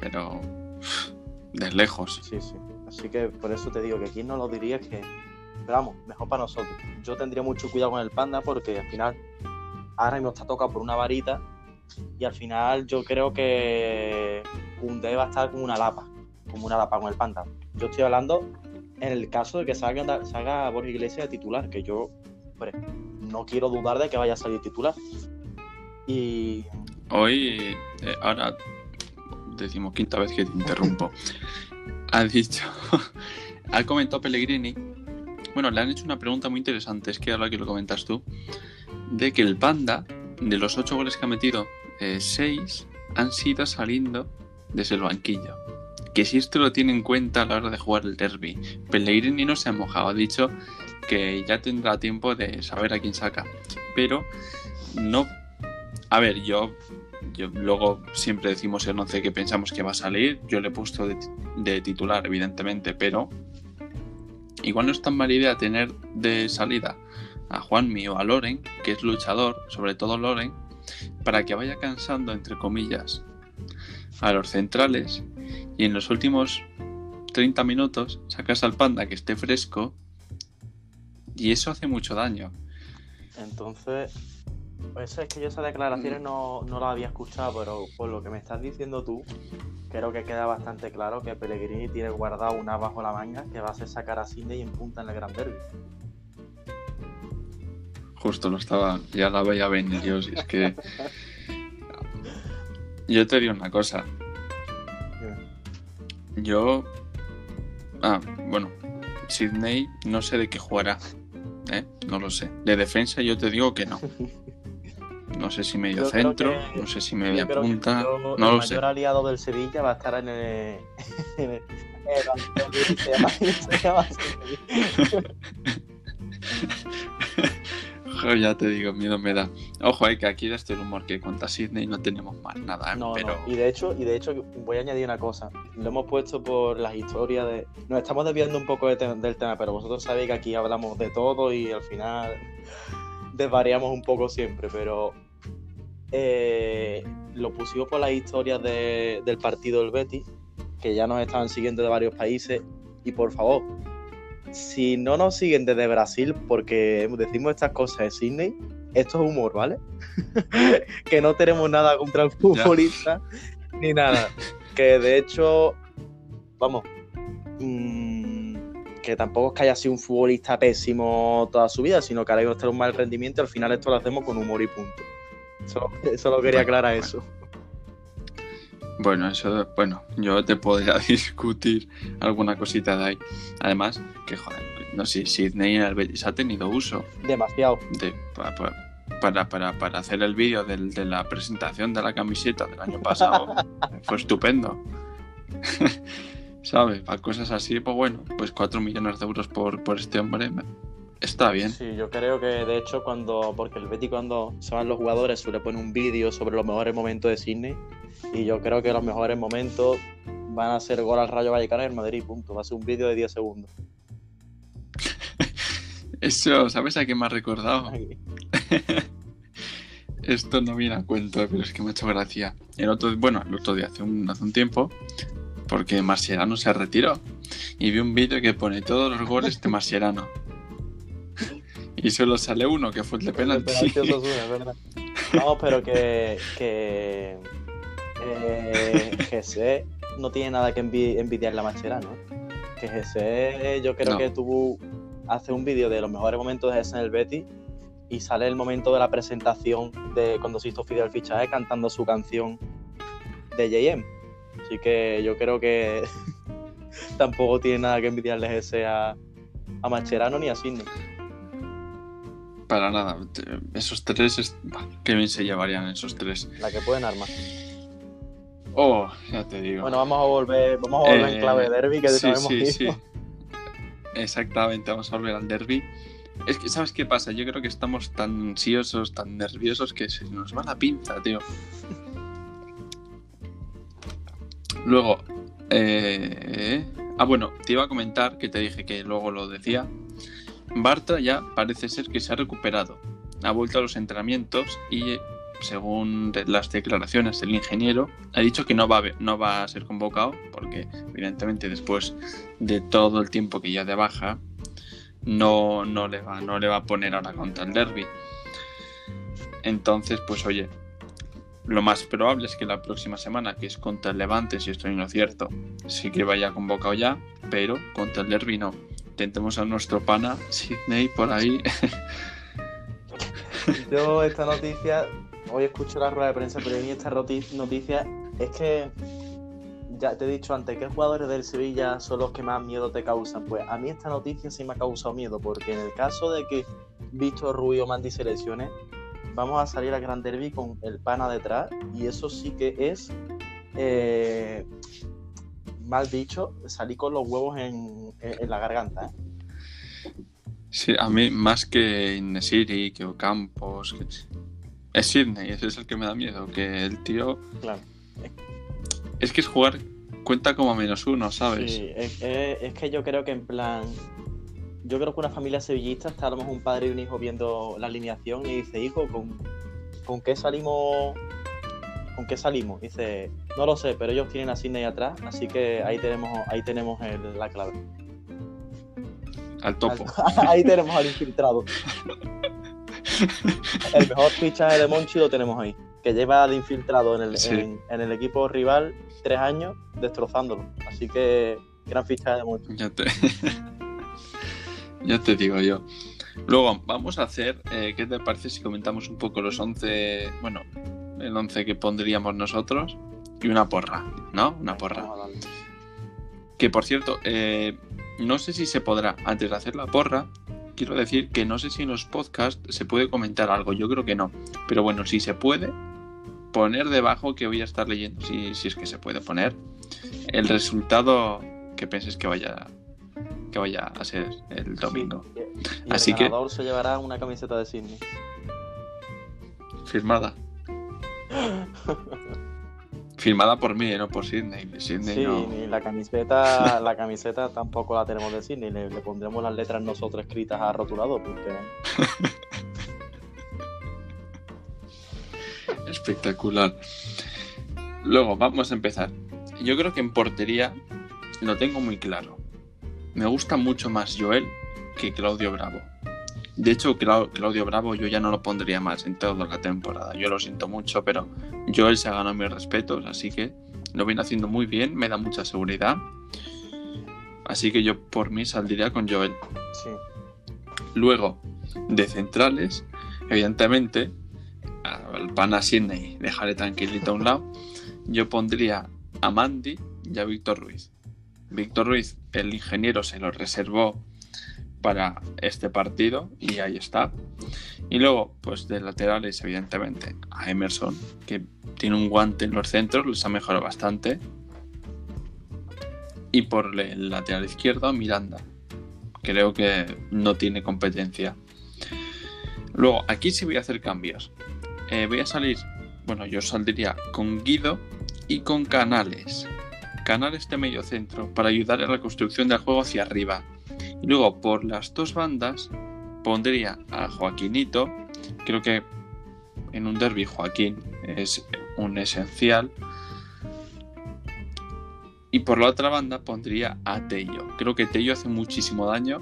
Speaker 1: pero. De lejos.
Speaker 2: Sí, sí. Así que por eso te digo que quién no lo diría es que. Pero vamos, mejor para nosotros. Yo tendría mucho cuidado con el panda porque al final ahora mismo está tocado por una varita y al final yo creo que Koundé va a estar como una lapa, como una lapa con el panda. Yo estoy hablando en el caso de que salga, salga Borja Iglesias de titular, que yo hombre, no quiero dudar de que vaya a salir titular. Y
Speaker 1: Hoy, eh, ahora, decimoquinta vez que te interrumpo, ha dicho, ha comentado Pellegrini, bueno, le han hecho una pregunta muy interesante, es que ahora que lo comentas tú, de que el Panda, de los ocho goles que ha metido, eh, seis han sido saliendo desde el banquillo. Que si esto lo tiene en cuenta a la hora de jugar el derby. Pellegrini no se ha mojado, ha dicho que ya tendrá tiempo de saber a quién saca. Pero no... A ver, yo yo, luego siempre decimos el 11 que pensamos que va a salir. Yo le he puesto de, de titular, evidentemente, pero igual no es tan mala idea tener de salida a Juanmi o a Loren, que es luchador, sobre todo Loren, para que vaya cansando, entre comillas, a los centrales y en los últimos 30 minutos sacas al panda que esté fresco y eso hace mucho daño.
Speaker 2: entonces, pues es que yo esas declaraciones no, no las había escuchado, pero por lo que me estás diciendo tú, creo que queda bastante claro que Pellegrini tiene guardado una bajo la manga que va a hacer sacar a Sidney en punta en el Gran Derby.
Speaker 1: Justo lo estaba, ya la veía venir yo, si es que... Yo te digo una cosa, yo... Ah, bueno, Sidney no sé de qué jugará, ¿eh? No lo sé. De defensa yo te digo que no. No sé si medio
Speaker 2: Yo
Speaker 1: centro,
Speaker 2: que-
Speaker 1: no sé si media punta,
Speaker 2: yo-
Speaker 1: no
Speaker 2: el
Speaker 1: lo
Speaker 2: mayor
Speaker 1: sé.
Speaker 2: aliado del Sevilla va a estar en el. en el- el-.
Speaker 1: Joder, ya te digo, miedo me da. Ojo, hay que aquí desde el humor que cuenta Sidney no tenemos más nada, ¿eh?
Speaker 2: No,
Speaker 1: pero
Speaker 2: no. Y de hecho, y de hecho voy a añadir una cosa. Lo hemos puesto por las historias de. Nos estamos desviando un poco de te- del tema, pero vosotros sabéis que aquí hablamos de todo y al final desvariamos un poco siempre, pero eh, lo pusimos por las historias de- del partido del Betis, que ya nos estaban siguiendo de varios países. Y por favor, si no nos siguen desde Brasil, porque decimos estas cosas de Sydney, esto es humor, ¿vale? que no tenemos nada contra el futbolista ni nada. Que de hecho, vamos, mm, que tampoco es que haya sido un futbolista pésimo toda su vida, sino que está en un mal rendimiento y al final esto lo hacemos con humor y punto. Solo, solo quería
Speaker 1: Bueno,
Speaker 2: aclarar
Speaker 1: bueno.
Speaker 2: eso.
Speaker 1: bueno, eso, bueno, yo te podría discutir alguna cosita de ahí. Además, que joder, no sé, Sidney en el Betis ha tenido uso
Speaker 2: Demasiado.
Speaker 1: de, pa- pa- para, para, para hacer el vídeo de la presentación de la camiseta del año pasado. Fue estupendo. ¿Sabes? Para cosas así, pues bueno, pues 4 millones de euros por, por este hombre está bien.
Speaker 2: Sí, yo creo que de hecho cuando, porque el Betis cuando se van los jugadores suele poner un vídeo sobre los mejores momentos de Sydney y yo creo que los mejores momentos van a ser gol al Rayo Vallecano y el Madrid, punto. Va a ser un vídeo de 10 segundos.
Speaker 1: Eso, ¿sabes a qué me ha recordado? Esto no viene a cuento, pero es que me ha hecho gracia. El otro, bueno, el otro día, hace un, hace un tiempo, porque Marciano se retiró. Y vi un vídeo que pone todos los goles de Marciano. Y solo sale uno, que fue el de penalti.
Speaker 2: No, pero que, que eh, no tiene nada que envidiarle a Mascherano. Que GC yo creo que tuvo hace un vídeo de los mejores momentos de ese en el Betty y sale el momento de la presentación de cuando se hizo Fidel Fichaje cantando su canción de JM. Así que yo creo que tampoco tiene nada que envidiarle ese a, a Mascherano ni a Sidney.
Speaker 1: Para nada. Esos tres, qué bien se llevarían esos tres.
Speaker 2: La que pueden armar.
Speaker 1: Oh, ya te digo.
Speaker 2: Bueno, vamos a volver, vamos a volver en clave de eh, derby, que sí, sí, sí.
Speaker 1: Exactamente, vamos a volver al derby. Es que, ¿sabes qué pasa? Yo creo que estamos tan ansiosos, tan nerviosos que se nos va la pinza, tío. Luego, eh... ah, bueno, te iba a comentar que te dije que luego lo decía. Bartra ya parece ser que se ha recuperado. Ha vuelto a los entrenamientos y, según las declaraciones del ingeniero, ha dicho que no va a, no va a ser convocado porque, evidentemente, después de todo el tiempo que ya de baja, no, no, le, va, no le va a poner ahora contra el derby. Entonces, pues oye, lo más probable es que la próxima semana, que es contra el Levante, si estoy en lo cierto, sí que vaya convocado ya, pero contra el derby no intentemos a nuestro pana Sidney por ahí.
Speaker 2: Yo esta noticia, hoy escucho la rueda de prensa, pero mí esta noticia es que ya te he dicho antes, ¿qué jugadores del Sevilla son los que más miedo te causan? Pues a mí esta noticia sí me ha causado miedo, porque en el caso de que Víctor Rubio o Mandy selecciones, vamos a salir a Gran Derby con el pana detrás, y eso sí que es eh, mal dicho, salí con los huevos en, la garganta. ¿eh?
Speaker 1: Sí, a mí más que Inesiri, que Ocampos, que... es Sidney, ese es el que me da miedo, que el tío... Claro. Es que es jugar cuenta como menos uno, ¿sabes?
Speaker 2: Sí, es, que yo creo que en plan... Yo creo que una familia sevillista está a lo mejor un padre y un hijo viendo la alineación y dice, hijo, ¿con, ¿con qué salimos ¿con qué salimos? Dice, no lo sé, pero ellos tienen a Sidney atrás, así que ahí tenemos, ahí tenemos la clave.
Speaker 1: Al topo.
Speaker 2: ahí tenemos al infiltrado. el mejor fichaje de Monchi lo tenemos ahí, que lleva de infiltrado en el, en, el equipo rival tres años destrozándolo. Así que gran fichaje de Monchi.
Speaker 1: Ya te, ya te digo yo. Luego vamos a hacer, eh, ¿qué te parece si comentamos un poco los 11, bueno, el 11 que pondríamos nosotros, y una porra, ¿no? Una porra. Que por cierto, eh, no sé si se podrá, antes de hacer la porra, quiero decir que no sé si en los podcasts se puede comentar algo, yo creo que no. Pero bueno, si se puede, poner debajo que voy a estar leyendo, si, si es que se puede poner, el resultado que penses que vaya que vaya a ser el domingo.
Speaker 2: Y, Así el ganador que se llevará una camiseta de Sydney.
Speaker 1: Firmada. Firmada por mí, no por Sidney. sí,
Speaker 2: la camiseta, la camiseta tampoco la tenemos de Sidney. Le, pondremos las letras nosotros escritas a rotulado porque.
Speaker 1: Espectacular. Luego, vamos a empezar. Yo creo que en portería lo tengo muy claro. Me gusta mucho más Joel que Claudio Bravo. De hecho, Claudio Bravo yo ya no lo pondría más en toda la temporada. Yo lo siento mucho, pero Joel se ha ganado mis respetos, así que lo viene haciendo muy bien, me da mucha seguridad. Así que yo por mí saldría con Joel. Sí. Luego, de centrales, evidentemente, al pana Sidney, dejaré tranquilito a un lado. Yo pondría a Mandy y a Víctor Ruiz. Víctor Ruiz, el ingeniero, se lo reservó para este partido y ahí está. Y luego, pues de laterales, evidentemente, a Emerson, que tiene un guante en los centros, les ha mejorado bastante. Y por el lateral izquierdo, Miranda. Creo que no tiene competencia. Luego, aquí sí voy a hacer cambios. Eh, voy a salir, bueno, yo saldría con Guido y con Canales. Canales de medio centro para ayudar a la construcción del juego hacia arriba luego por las dos bandas pondría a Joaquinito. Creo que en un derby Joaquín es un esencial. Y por la otra banda pondría a Tello. Creo que Tello hace muchísimo daño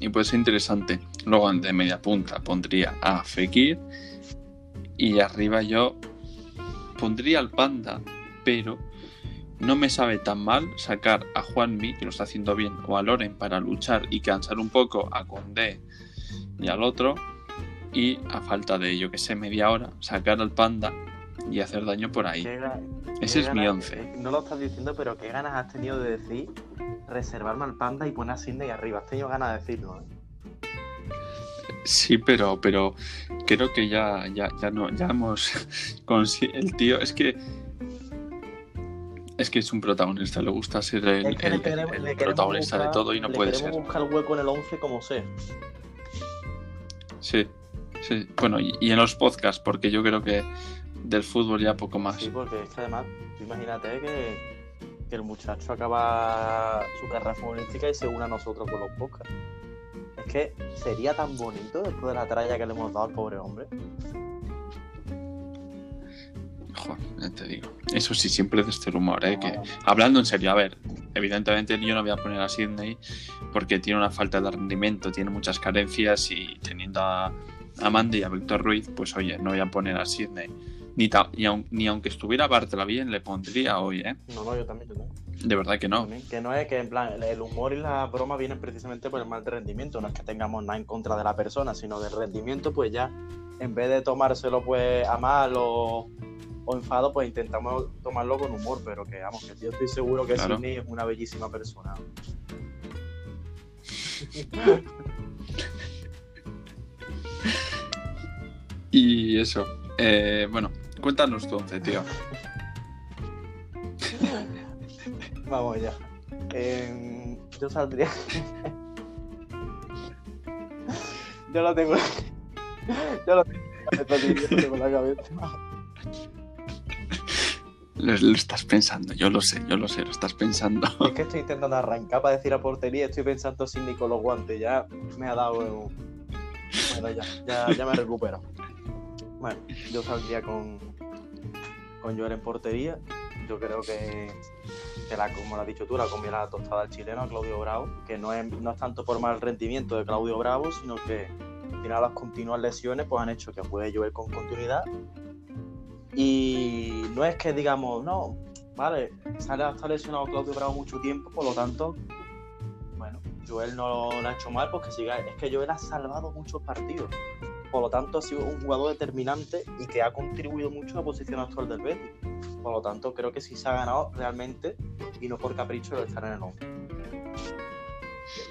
Speaker 1: y puede ser interesante. Luego de media punta pondría a Fekir y arriba yo pondría al Panda, pero no me sabe tan mal sacar a Juanmi, que lo está haciendo bien, o a Loren para luchar y cansar un poco a Condé y al otro, y a falta de, yo que sé, media hora, sacar al Panda y hacer daño por ahí. Ese es mi once.
Speaker 2: Eh, no lo estás diciendo, pero qué ganas has tenido de decir reservarme al Panda y poner a Sidney arriba. Has tenido ganas de decirlo, ¿eh?
Speaker 1: Sí, pero, pero creo que ya, ya, ya no, ya hemos el tío, es que es que es un protagonista, le gusta ser el, protagonista de todo y no puede ser.
Speaker 2: buscar el hueco en el 11 como sé.
Speaker 1: Sí, sí. Bueno, y, en los podcasts, porque yo creo que del fútbol ya poco más.
Speaker 2: Sí, porque es que además, imagínate que, que el muchacho acaba su carrera futbolística y se une a nosotros con los podcasts. Es que sería tan bonito después de la tralla que le hemos dado al pobre hombre.
Speaker 1: Ya te digo. Eso sí, siempre de este rumor, ¿eh? Que, hablando en serio, a ver, evidentemente yo no voy a poner a Sidney porque tiene una falta de rendimiento, tiene muchas carencias y teniendo a, Mandy y a Víctor Ruiz, pues oye, no voy a poner a Sidney. Ni, ni, aunque estuviera Bartra bien, le pondría hoy, ¿eh?
Speaker 2: No, no, yo también, yo también.
Speaker 1: De verdad que no.
Speaker 2: Que no es que, en plan, el humor y la broma vienen precisamente por el mal de rendimiento. No es que tengamos nada en contra de la persona, sino del rendimiento, pues ya, en vez de tomárselo pues a mal o, enfado, pues intentamos tomarlo con humor. Pero que, vamos, que yo estoy seguro que Sidney es una bellísima persona.
Speaker 1: y eso. Eh, bueno, cuéntanos tú, tío.
Speaker 2: Vamos ya. yo saldría. yo lo tengo. yo lo tengo la cabeza.
Speaker 1: Lo, lo, estás pensando, yo lo sé, yo lo sé, lo estás pensando.
Speaker 2: Es que estoy intentando arrancar para decir a portería, estoy pensando sin ni con los guantes, ya me ha dado. Bueno, ya, ya, ya me recupero. Bueno, yo saldría con, con Joel en portería. Yo creo que, que la, como lo has dicho tú, la comida la tostada al chileno, a Claudio Bravo, que no es, no es tanto por mal rendimiento de Claudio Bravo, sino que al final las continuas lesiones pues han hecho que puede llover con continuidad. Y no es que digamos, no, vale, sale, está lesionado Claudio Bravo mucho tiempo, por lo tanto, bueno, Joel no lo ha hecho mal porque siga, es que Joel ha salvado muchos partidos. Por lo tanto, ha sido un jugador determinante y que ha contribuido mucho a la posición actual del Betis. Por lo tanto, creo que sí se ha ganado realmente y no por capricho de estar en el 11.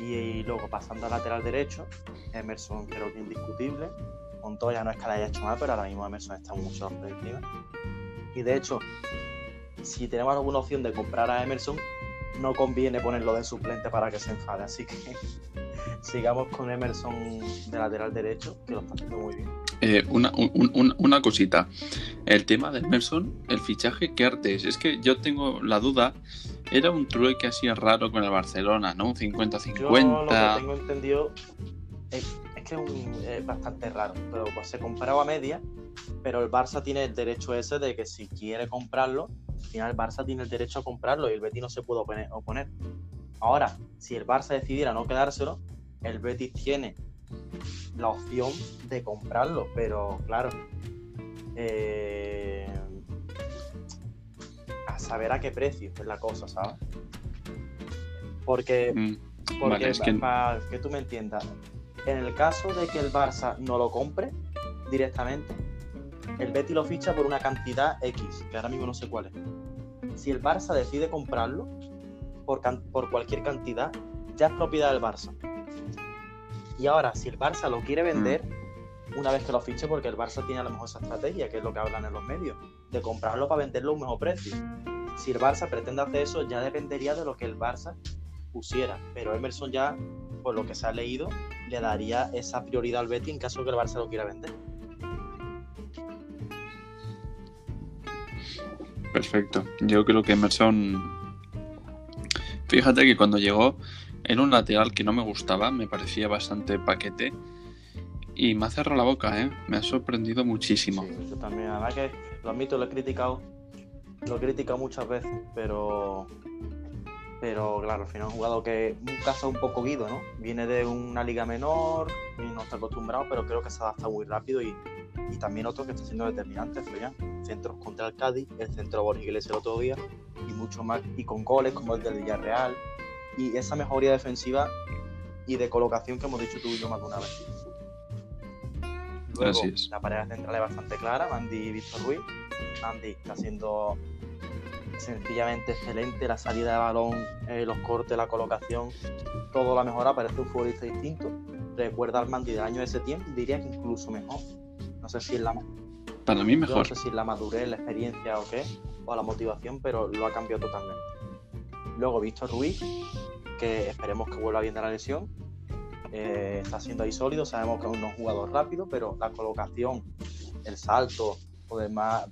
Speaker 2: Y, luego, pasando al lateral derecho, Emerson creo que indiscutible. Montoya no es que la haya hecho mal, pero ahora mismo Emerson está mucho por encima. Y de hecho, si tenemos alguna opción de comprar a Emerson, no conviene ponerlo de suplente para que se enfade. Así que sigamos con Emerson de lateral derecho, que lo está haciendo muy bien.
Speaker 1: Eh, una, una, cosita. El tema de Emerson, el fichaje, ¿qué arte es? Es que yo tengo la duda. Era un trueque así raro con el Barcelona, ¿no? Un 50-50. Yo
Speaker 2: lo que tengo entendido es, que es, bastante raro. Pero pues se compraba a media, pero el Barça tiene el derecho ese de que si quiere comprarlo, al final el Barça tiene el derecho a comprarlo y el Betis no se puede oponer. Ahora, si el Barça decidiera no quedárselo, el Betis tiene la opción de comprarlo, pero claro, eh, a saber a qué precio es la cosa, ¿sabes? Porque, mm, porque para que tú me entiendas, en el caso de que el Barça no lo compre directamente, el Betis lo ficha por una cantidad X, que ahora mismo no sé cuál es. Si el Barça decide comprarlo por, por cualquier cantidad, ya es propiedad del Barça. Y ahora, si el Barça lo quiere vender, una vez que lo fiche, porque el Barça tiene a lo mejor esa estrategia, que es lo que hablan en los medios, de comprarlo para venderlo a un mejor precio. Si el Barça pretende hacer eso, ya dependería de lo que el Barça pusiera. Pero Emerson ya, por lo que se ha leído, le daría esa prioridad al Betty en caso de que el Barça lo quiera vender.
Speaker 1: Perfecto. Yo creo que Emerson. Fíjate que cuando llegó era un lateral que no me gustaba, me parecía bastante paquete. Y me ha cerrado la boca, ¿eh? Me ha sorprendido muchísimo.
Speaker 2: yo también, además que lo admito, lo he criticado lo he criticado muchas veces, pero pero claro, al final es un jugador que un caso un poco guido, ¿no? Viene de una liga menor y no está acostumbrado, pero creo que se adapta muy rápido y, y también otro que está siendo determinante, ya Centros contra el Cádiz, el centro Borja Iglesias el otro día y mucho más, y con goles como el del Villarreal y esa mejoría defensiva y de colocación que hemos dicho tú y yo más de una vez. Luego, la pareja central es bastante clara, Mandy y Víctor Ruiz. Mandy está siendo sencillamente excelente, la salida de balón, eh, los cortes, la colocación, todo lo ha mejorado, parece un futbolista distinto. Recuerda al Mandy del año de ese tiempo, diría que incluso mejor. No sé si es la
Speaker 1: Para mí mejor.
Speaker 2: no sé si es la madurez, la experiencia o qué, o la motivación, pero lo ha cambiado totalmente. Luego Víctor Ruiz, que esperemos que vuelva bien de la lesión. Eh, está siendo ahí sólido, sabemos que es un jugador rápido, pero la colocación, el salto, o demás,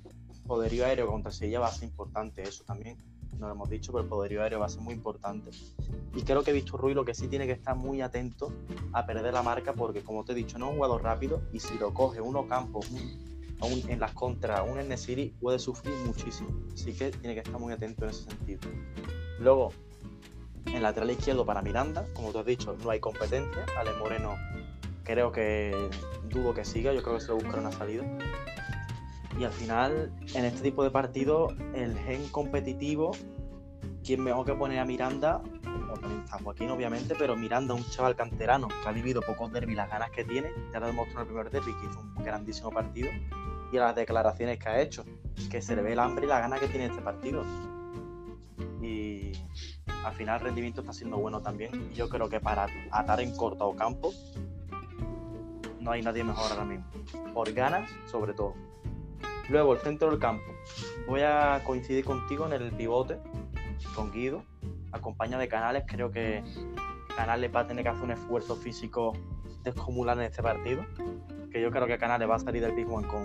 Speaker 2: poderío aéreo contra Sevilla va a ser importante, eso también no lo hemos dicho, pero el poderío aéreo va a ser muy importante. Y creo que Víctor Ruiz lo que sí tiene que estar muy atento a perder la marca, porque como te he dicho, no es un jugador rápido y si lo coge uno campo un, en las contras, un N-City, puede sufrir muchísimo. Así que tiene que estar muy atento en ese sentido. Luego, en lateral izquierdo para Miranda, como tú has dicho, no hay competencia. Ale Moreno creo que dudo que siga, yo creo que se le buscará una salida. Y al final, en este tipo de partidos, el gen competitivo, quien mejor que poner a Miranda, también está Joaquín obviamente, pero Miranda, un chaval canterano que ha vivido pocos derbis, las ganas que tiene, ya lo demostró en el primer derby, que hizo un grandísimo partido, y las declaraciones que ha hecho, que se le ve el hambre y la gana que tiene este partido. Y al final el rendimiento está siendo bueno también. Y yo creo que para atar en corto o campo, no hay nadie mejor ahora mismo. Por ganas, sobre todo. Luego, el centro del campo. Voy a coincidir contigo en el pivote, con Guido, acompaña de Canales. Creo que Canales va a tener que hacer un esfuerzo físico descomunal en este partido. Que yo creo que Canales va a salir del Big con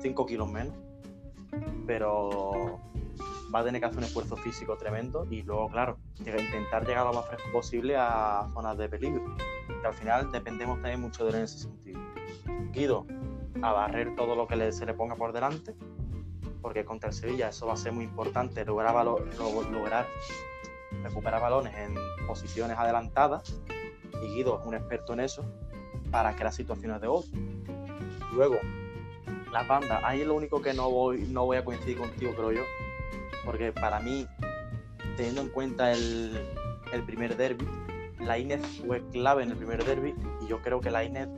Speaker 2: 5 kilos menos. Pero va a tener que hacer un esfuerzo físico tremendo y luego, claro, intentar llegar lo más fresco posible a zonas de peligro. Que al final dependemos también mucho de él en ese sentido. Guido, a barrer todo lo que se le ponga por delante, porque contra el Sevilla eso va a ser muy importante, lograr, lograr recuperar balones en posiciones adelantadas, y Guido es un experto en eso, para crear situaciones de otro. Luego, la banda, ahí es lo único que no voy, no voy a coincidir contigo, creo yo, porque para mí, teniendo en cuenta el, el primer derby, la Inés fue clave en el primer derby y yo creo que la Inés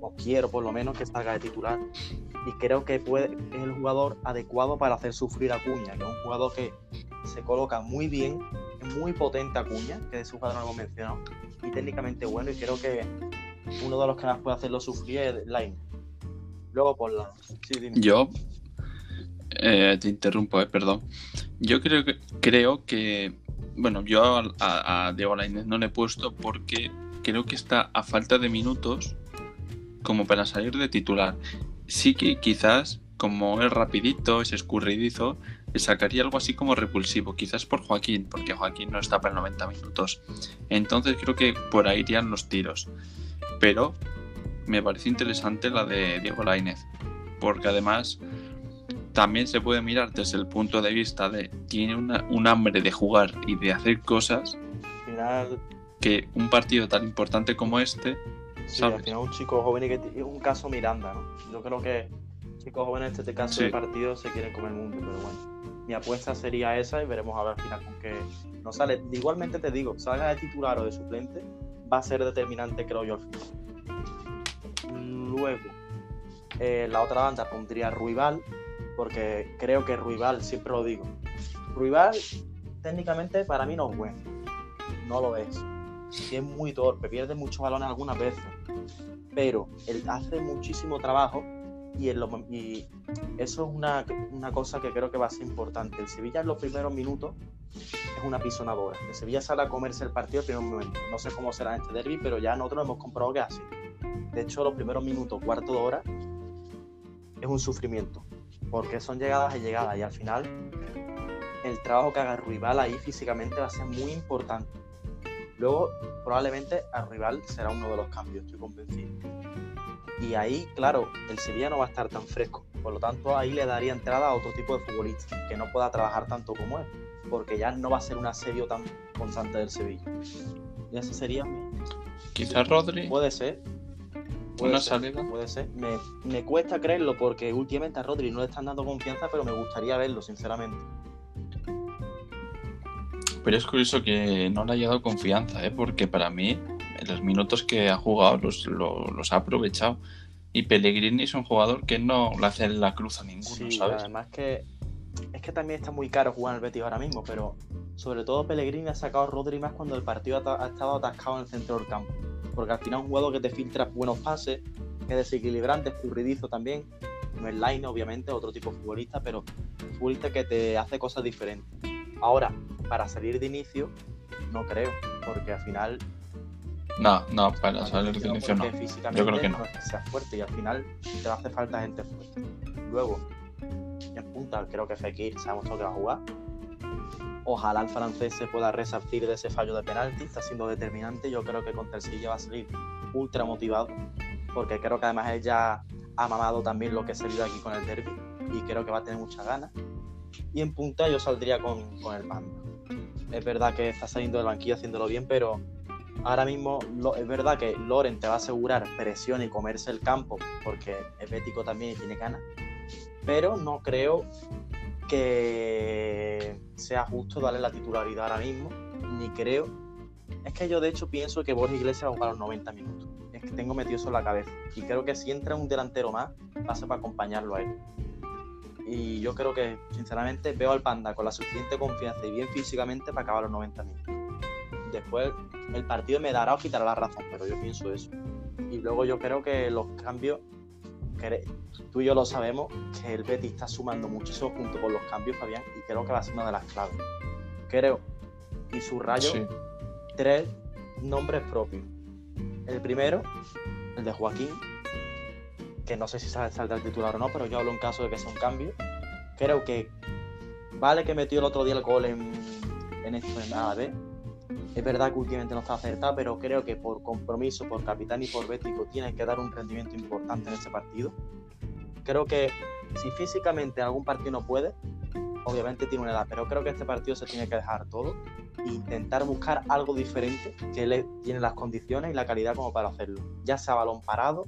Speaker 2: o quiero por lo menos que salga de titular. Y creo que puede, es el jugador adecuado para hacer sufrir a Cuña, que es un jugador que se coloca muy bien, es muy potente a Cuña, que es su jugador no lo mencionado, y técnicamente bueno, y creo que uno de los que más puede hacerlo sufrir es Line. Luego por la...
Speaker 1: Yo eh, te interrumpo, eh, perdón. Yo creo que creo que bueno, yo a, a Diego Lainez no le he puesto porque creo que está a falta de minutos como para salir de titular. Sí que quizás, como es rapidito, es escurridizo, le sacaría algo así como repulsivo, quizás por Joaquín, porque Joaquín no está para 90 minutos. Entonces creo que por ahí irían los tiros. Pero me parece interesante la de Diego Lainez, porque además también se puede mirar desde el punto de vista de tiene un hambre de jugar y de hacer cosas que un partido tan importante como este
Speaker 2: Sí, al final un chico joven y que un caso Miranda, ¿no? Yo creo que chicos jóvenes en este caso de partido se quieren comer el mundo, pero bueno. Mi apuesta sería esa y veremos a ver al final con qué no sale. Igualmente te digo, salga de titular o de suplente, va a ser determinante, creo yo, al final. Luego, eh, la otra banda pondría Ruibal, porque creo que Ruibal, siempre lo digo, Ruibal técnicamente para mí no es bueno, no lo es. Es muy torpe, pierde muchos balones algunas veces pero él hace muchísimo trabajo y, eso es una, una, cosa que creo que va a ser importante. El Sevilla en los primeros minutos es una pisonadora. El Sevilla sale a comerse el partido en primer momento. No sé cómo será este derby, pero ya nosotros hemos comprobado que así. De hecho, los primeros minutos, cuarto de hora, es un sufrimiento. Porque son llegadas y llegadas. Y al final, el trabajo que haga rival ahí físicamente va a ser muy importante. Luego, probablemente al rival será uno de los cambios, estoy convencido. Y ahí, claro, el Sevilla no va a estar tan fresco. Por lo tanto, ahí le daría entrada a otro tipo de futbolista que no pueda trabajar tanto como él, porque ya no va a ser un asedio tan constante del Sevilla. Y ese sería mi...
Speaker 1: Quizás Rodri.
Speaker 2: Puede ser. Puede
Speaker 1: Una
Speaker 2: ser,
Speaker 1: salida.
Speaker 2: Puede ser. Me, me cuesta creerlo porque últimamente a Rodri no le están dando confianza, pero me gustaría verlo, sinceramente.
Speaker 1: Pero es curioso que no le haya dado confianza, ¿eh? porque para mí, los minutos que ha jugado, los, lo- los ha aprovechado. Y Pellegrini es un jugador que no le hace la cruz a ninguno,
Speaker 2: Sí,
Speaker 1: ¿sabes?
Speaker 2: además que es que también está muy caro jugar el Betis ahora mismo, pero sobre todo Pellegrini ha sacado a Rodri más cuando el partido ha, ha estado atascado en el centro del campo. Porque al final es un jugador que te filtra buenos pases, que es desequilibrante, escurridizo también. No es line, obviamente, otro tipo de futbolista, pero un futbolista que te hace cosas diferentes. Ahora, para salir de inicio, no creo, porque al final
Speaker 1: No, no, para salir de inicio no. Yo creo que no.
Speaker 2: es que sea fuerte y al final te va a hacer falta gente fuerte. Luego, en punta, creo que Fekir sabemos todo que va a jugar. Ojalá el francés se pueda resarcir de ese fallo de penalti, está siendo determinante. Yo creo que contra el Sevilla va a salir ultra motivado, porque creo que además él ya ha mamado también lo que se vive aquí con el derby y creo que va a tener muchas ganas. Y en punta yo saldría con, con el Panda. Es verdad que está saliendo del banquillo haciéndolo bien, pero ahora mismo lo- es verdad que Loren te va a asegurar presión y comerse el campo porque es bético también y tiene ganas, pero no creo que sea justo darle la titularidad ahora mismo, ni creo. Es que yo de hecho pienso que Borja Iglesias va a jugar los 90 minutos. Es que tengo metido eso en la cabeza. Y creo que si entra un delantero más, va a ser para acompañarlo a él. Y yo creo que, sinceramente, veo al Panda con la suficiente confianza y bien físicamente para acabar los 90 minutos. Después el partido me dará o quitará la razón, pero yo pienso eso. Y luego yo creo que los cambios, tú y yo lo sabemos, que el Betis está sumando muchísimo junto con los cambios, Fabián, y creo que va a ser una de las claves. Creo, y subrayo,
Speaker 1: Sí.
Speaker 2: tres nombres propios. El primero, el de Joaquín, que no sé si saldrá el titular o no, pero yo hablo en caso de que sea un cambio. Creo que vale que metió el otro día el gol en, en en AD. Es verdad que últimamente no está acertado, pero creo que por compromiso, por capitán y por bético, tiene que dar un rendimiento importante en este partido. Creo que si físicamente en algún partido no puede, obviamente tiene una edad, pero creo que este partido se tiene que dejar todo e intentar buscar algo diferente que él tiene las condiciones y la calidad como para hacerlo. Ya sea balón parado,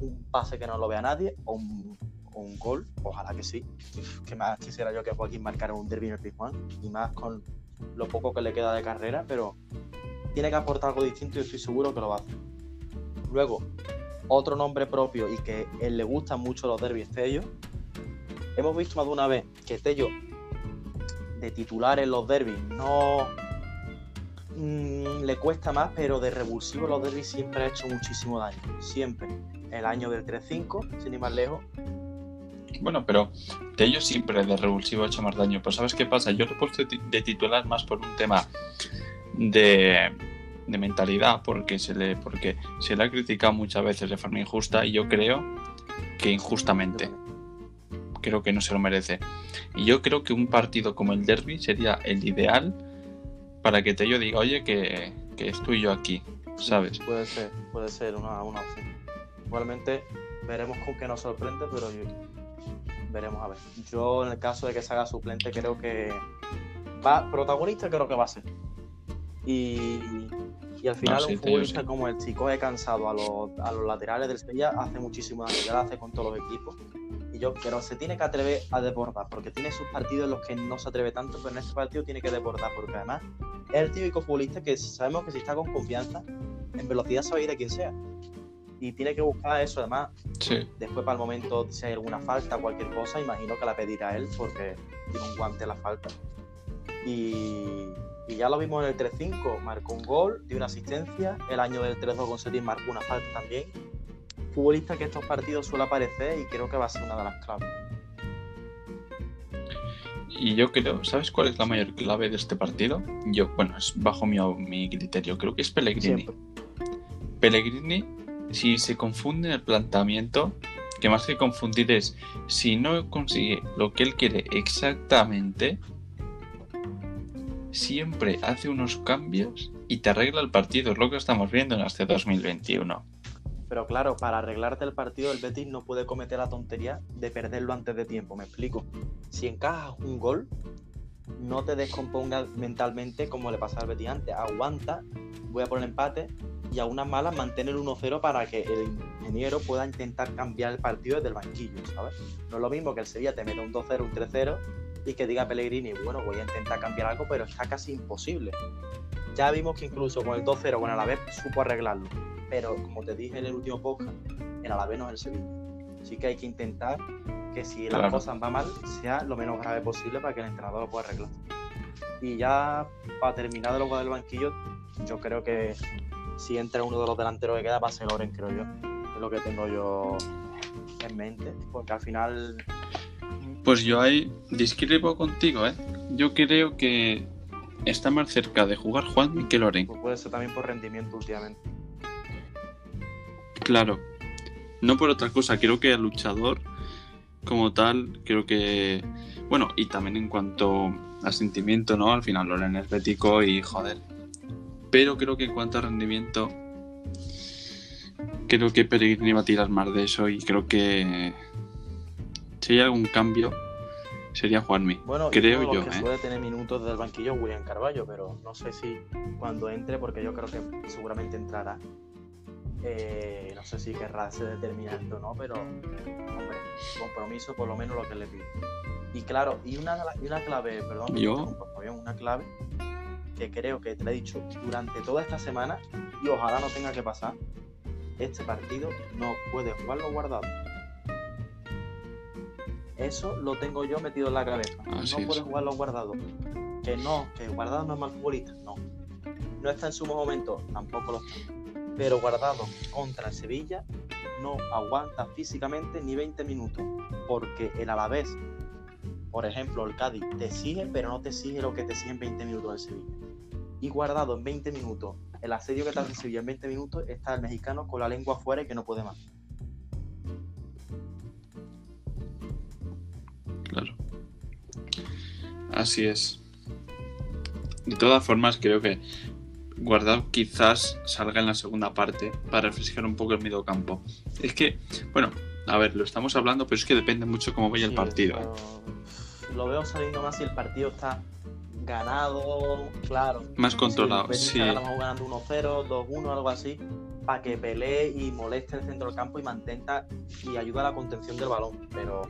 Speaker 2: un pase que no lo vea nadie o un, gol, ojalá que sí. Que más quisiera yo que Joaquín marcara un derby en el Pizjuán y más con lo poco que le queda de carrera, pero tiene que aportar algo distinto y estoy seguro que lo va a hacer. Luego, otro nombre propio y que le gustan mucho los derbis Tello. Hemos visto más de una vez que Tello de titular en los derbis no mm, le cuesta más, pero de revulsivo los derbis siempre ha hecho muchísimo daño. Siempre. El año del 3-5, sin ir más lejos,
Speaker 1: Bueno, pero de ellos siempre de revulsivo ha hecho más daño. Pero ¿sabes qué pasa? Yo lo he puesto de titular más por un tema de, de mentalidad, porque se, le, porque se le ha criticado muchas veces de forma injusta y yo creo que injustamente. Creo que no se lo merece. Y yo creo que un partido como el derby sería el ideal para que Tello diga, oye, que, que estoy yo aquí, ¿sabes?
Speaker 2: Puede ser, puede ser una, una opción. Igualmente, veremos con qué nos sorprende, pero yo- veremos a ver. Yo, en el caso de que se haga suplente, creo que va, protagonista creo que va a ser. Y, y al final,
Speaker 1: sí,
Speaker 2: un futbolista
Speaker 1: sí.
Speaker 2: como el chico he cansado a los, a los laterales del Sevilla hace muchísimo daño, ya lo hace con todos los equipos. Y yo, pero se tiene que atrever a desbordar, porque tiene sus partidos en los que no se atreve tanto, pero en este partido tiene que desbordar, porque además es el típico futbolista que sabemos que si está con confianza, en velocidad sabe ir a quien sea. Y tiene que buscar eso, además,
Speaker 1: Sí.
Speaker 2: después para el momento, si hay alguna falta, cualquier cosa, imagino que la pedirá él, porque tiene un guante la falta. Y, y ya lo vimos en el 3-5, marcó un gol, dio una asistencia, el año del 3-2 con Setín marcó una falta también. Futbolista que estos partidos suele aparecer y creo que va a ser una de las claves.
Speaker 1: Y yo creo, ¿sabes cuál es la mayor clave de este partido? Yo, bueno, es bajo mi, mi criterio, creo que es Pellegrini.
Speaker 2: Siempre.
Speaker 1: Pellegrini, si se confunde el planteamiento, que más que confundir es, si no consigue lo que él quiere exactamente, siempre hace unos cambios y te arregla el partido. Es lo que estamos viendo en este 2021.
Speaker 2: Pero claro, para arreglarte el partido, el Betis no puede cometer la tontería de perderlo antes de tiempo. Me explico. Si encajas un gol, no te descompongas mentalmente como le pasaba al Betis antes. Aguanta, voy a poner empate y a unas malas mantener 1-0 para que el ingeniero pueda intentar cambiar el partido desde el banquillo, ¿sabes? No es lo mismo que el Sevilla te meta un 2-0, un 3-0 y que diga Pellegrini, bueno, voy a intentar cambiar algo, pero está casi imposible. Ya vimos que incluso con el 2-0 con el Alavés supo arreglarlo, pero como te dije en el último podcast, el Alavés no es el Sevilla. Así que hay que intentar que si las cosas van mal, sea lo menos grave posible para que el entrenador lo pueda arreglar. Y ya para terminar de lo del banquillo, yo creo que si entra uno de los delanteros que queda va a ser Loren, creo yo. Es lo que tengo yo en mente, porque al final...
Speaker 1: Pues yo ahí discrepo contigo, ¿eh? Yo creo que está más cerca de jugar Juan que Loren.
Speaker 2: Pues puede ser también por rendimiento últimamente.
Speaker 1: Claro. No por otra cosa, creo que el luchador como tal, creo que... Bueno, y también en cuanto a sentimiento, ¿no? Al final Loren es bético y joder. Pero creo que en cuanto a rendimiento, creo que Peregrini va a tirar más de eso y creo que si hay algún cambio sería Juanmi.
Speaker 2: Bueno,
Speaker 1: creo
Speaker 2: yo.
Speaker 1: Que
Speaker 2: ¿eh? puede tener minutos del banquillo William Carballo, pero no sé si cuando entre, porque yo creo que seguramente entrará. Eh, no sé si querrá ser determinante o no, pero hombre, compromiso por lo menos lo que le pido. Y claro, y una, una clave, perdón,
Speaker 1: yo
Speaker 2: una clave que creo que te he dicho durante toda esta semana y ojalá no tenga que pasar. Este partido no puede jugarlo guardado. Eso lo tengo yo metido en la cabeza. no puede jugarlo guardado. Que no, que guardado no es mal futbolista. No. No está en su momento, tampoco lo está. Pero guardado contra el Sevilla no aguanta físicamente ni 20 minutos. Porque el Alavés, por ejemplo, el Cádiz, te exige, pero no te exige lo que te exige en 20 minutos el Sevilla y guardado en 20 minutos el asedio que te hace Sevilla en 20 minutos, está el mexicano con la lengua afuera y que no puede más.
Speaker 1: Claro. Así es. De todas formas, creo que Guardado quizás salga en la segunda parte para refrescar un poco el medio campo. Es que, bueno, a ver, lo estamos hablando, pero es que depende mucho cómo vaya el partido.
Speaker 2: Lo veo saliendo más si el partido está ganado, claro.
Speaker 1: Más controlado, sí.
Speaker 2: ganando 1-0, 2-1, algo así, para que pelee y moleste el centro del campo y mantenga y ayude a la contención del balón. Pero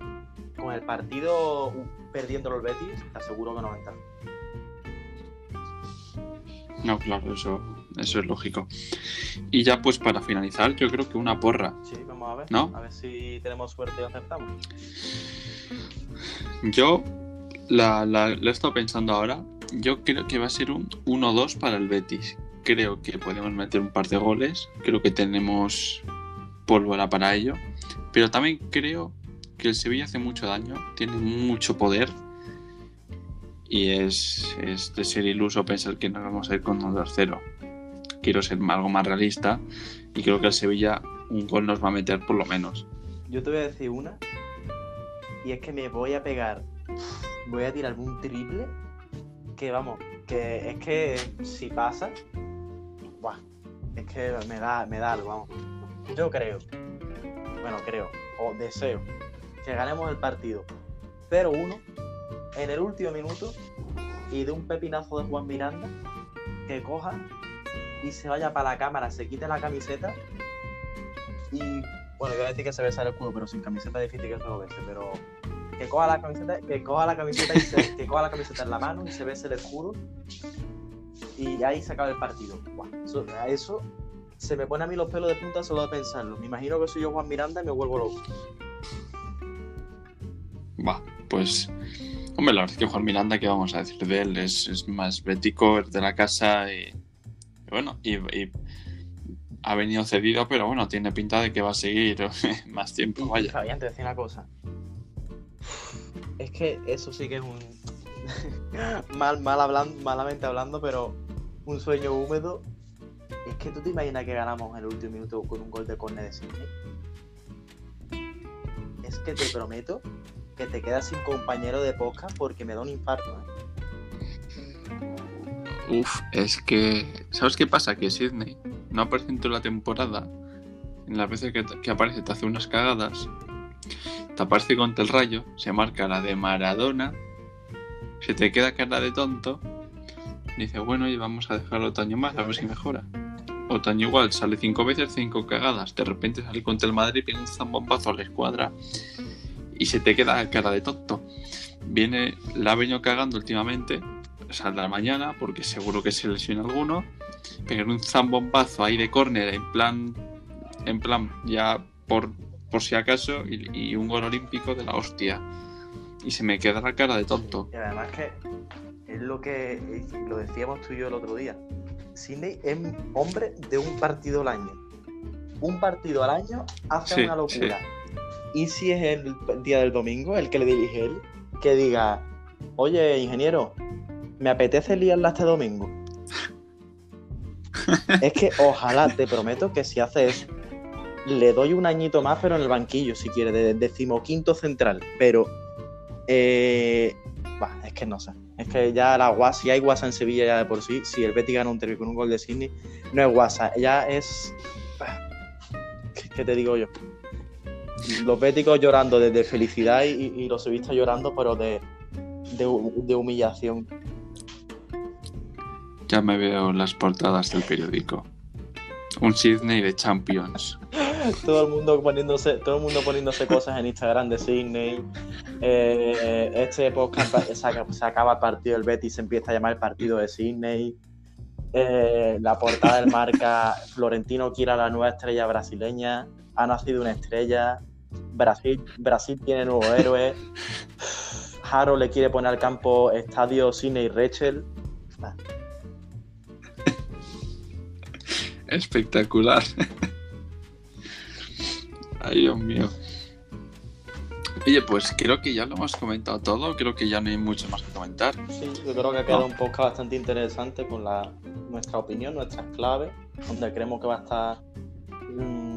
Speaker 2: con el partido perdiendo el Betis, te aseguro que no va a entrar.
Speaker 1: No, claro, eso, eso es lógico. Y ya pues para finalizar, yo creo que una porra.
Speaker 2: Sí, vamos a ver.
Speaker 1: ¿No?
Speaker 2: A ver si tenemos suerte y acertamos.
Speaker 1: Yo la, la, he estado pensando ahora. Yo creo que va a ser un 1-2 para el Betis. Creo que podemos meter un par de goles. Creo que tenemos pólvora para ello. Pero también creo que el Sevilla hace mucho daño. Tiene mucho poder. Y es, es de ser iluso pensar que nos vamos a ir con un 2-0. Quiero ser algo más realista. Y creo que el Sevilla un gol nos va a meter por lo menos.
Speaker 2: Yo te voy a decir una. Y es que me voy a pegar voy a tirar un triple que vamos, que es que si pasa, buah, es que me da, me da algo, vamos. Yo creo, bueno, creo, o deseo, que ganemos el partido 0-1 en el último minuto y de un pepinazo de Juan Miranda que coja y se vaya para la cámara, se quite la camiseta y bueno, iba a decir que se besa el culo, pero sin camiseta es difícil que se lo bese, pero que coja la camiseta, que coja la camiseta y se, que coja la camiseta en la mano y se bese el escudo y ahí se acaba el partido. eso, eso, se me pone a mí los pelos de punta solo de pensarlo. Me imagino que soy yo Juan Miranda y me vuelvo loco.
Speaker 1: Va, pues hombre, la verdad es que Juan Miranda, ¿qué vamos a decir de él? Es, más bético, es de la casa y, bueno, y, ha venido cedido, pero bueno, tiene pinta de que va a seguir más tiempo, vaya.
Speaker 2: Fabián, te decía una cosa. Es que eso sí que es un. mal, mal hablando, malamente hablando, pero un sueño húmedo. Es que tú te imaginas que ganamos en el último minuto con un gol de córner de Sidney. Es que te prometo que te quedas sin compañero de podcast porque me da un infarto.
Speaker 1: ¿eh? Uf, es que. ¿Sabes qué pasa? Que Sidney no ha en la temporada en las veces que, aparece te hace unas cagadas, te aparece contra el rayo, se marca la de Maradona, se te queda cara de tonto, dice, bueno, y vamos a dejarlo otro año más, a ver si mejora. Otaño igual, sale cinco veces, cinco cagadas, de repente sale contra el Madrid, pega un zambombazo a la escuadra y se te queda cara de tonto. Viene, la ha venido cagando últimamente, saldrá mañana, porque seguro que se lesiona alguno, pegar un zambombazo ahí de córner en plan, en plan, ya por, por si acaso, y, y un gol olímpico de la hostia. Y se me queda la cara de tonto.
Speaker 2: Y además que es lo que lo decíamos tú y yo el otro día. Sidney es hombre de un partido al año. Un partido al año hace
Speaker 1: Sí,
Speaker 2: una locura. Y si es el día del domingo, el que le dirige él, que diga, oye, ingeniero, me apetece liarla este domingo. es que ojalá, te prometo que si hace eso, le doy un añito más, pero en el banquillo, si quiere, de decimoquinto central. Pero, eh, bah, es que no sé. Es que ya la guasa, si hay guasa en Sevilla ya de por sí, si el Betis gana un derbi con un gol de Sydney, no es guasa, ya es... bah, ¿Qué, qué te digo yo? Los béticos llorando desde felicidad y, y los sevillistas llorando, pero de, de, hu- de humillación.
Speaker 1: Ya me veo las portadas del periódico. Un Sydney de Champions.
Speaker 2: todo el mundo poniéndose todo el mundo poniéndose cosas en Instagram de Sydney Eh, este podcast se acaba el partido del Betis se empieza a llamar el partido de Sydney Eh, la portada del marca Florentino quiere a la nueva estrella brasileña ha nacido una estrella Brasil Brasil tiene nuevo héroe Haro le quiere poner al campo estadio Sydney Rachel
Speaker 1: Espectacular. Ay, Dios mío. Oye, pues creo que ya lo hemos comentado todo. Creo que ya no hay mucho más que comentar.
Speaker 2: Sí, yo creo que ha quedado un podcast bastante interesante con la, nuestra opinión, nuestras claves, donde creemos que va a estar mm,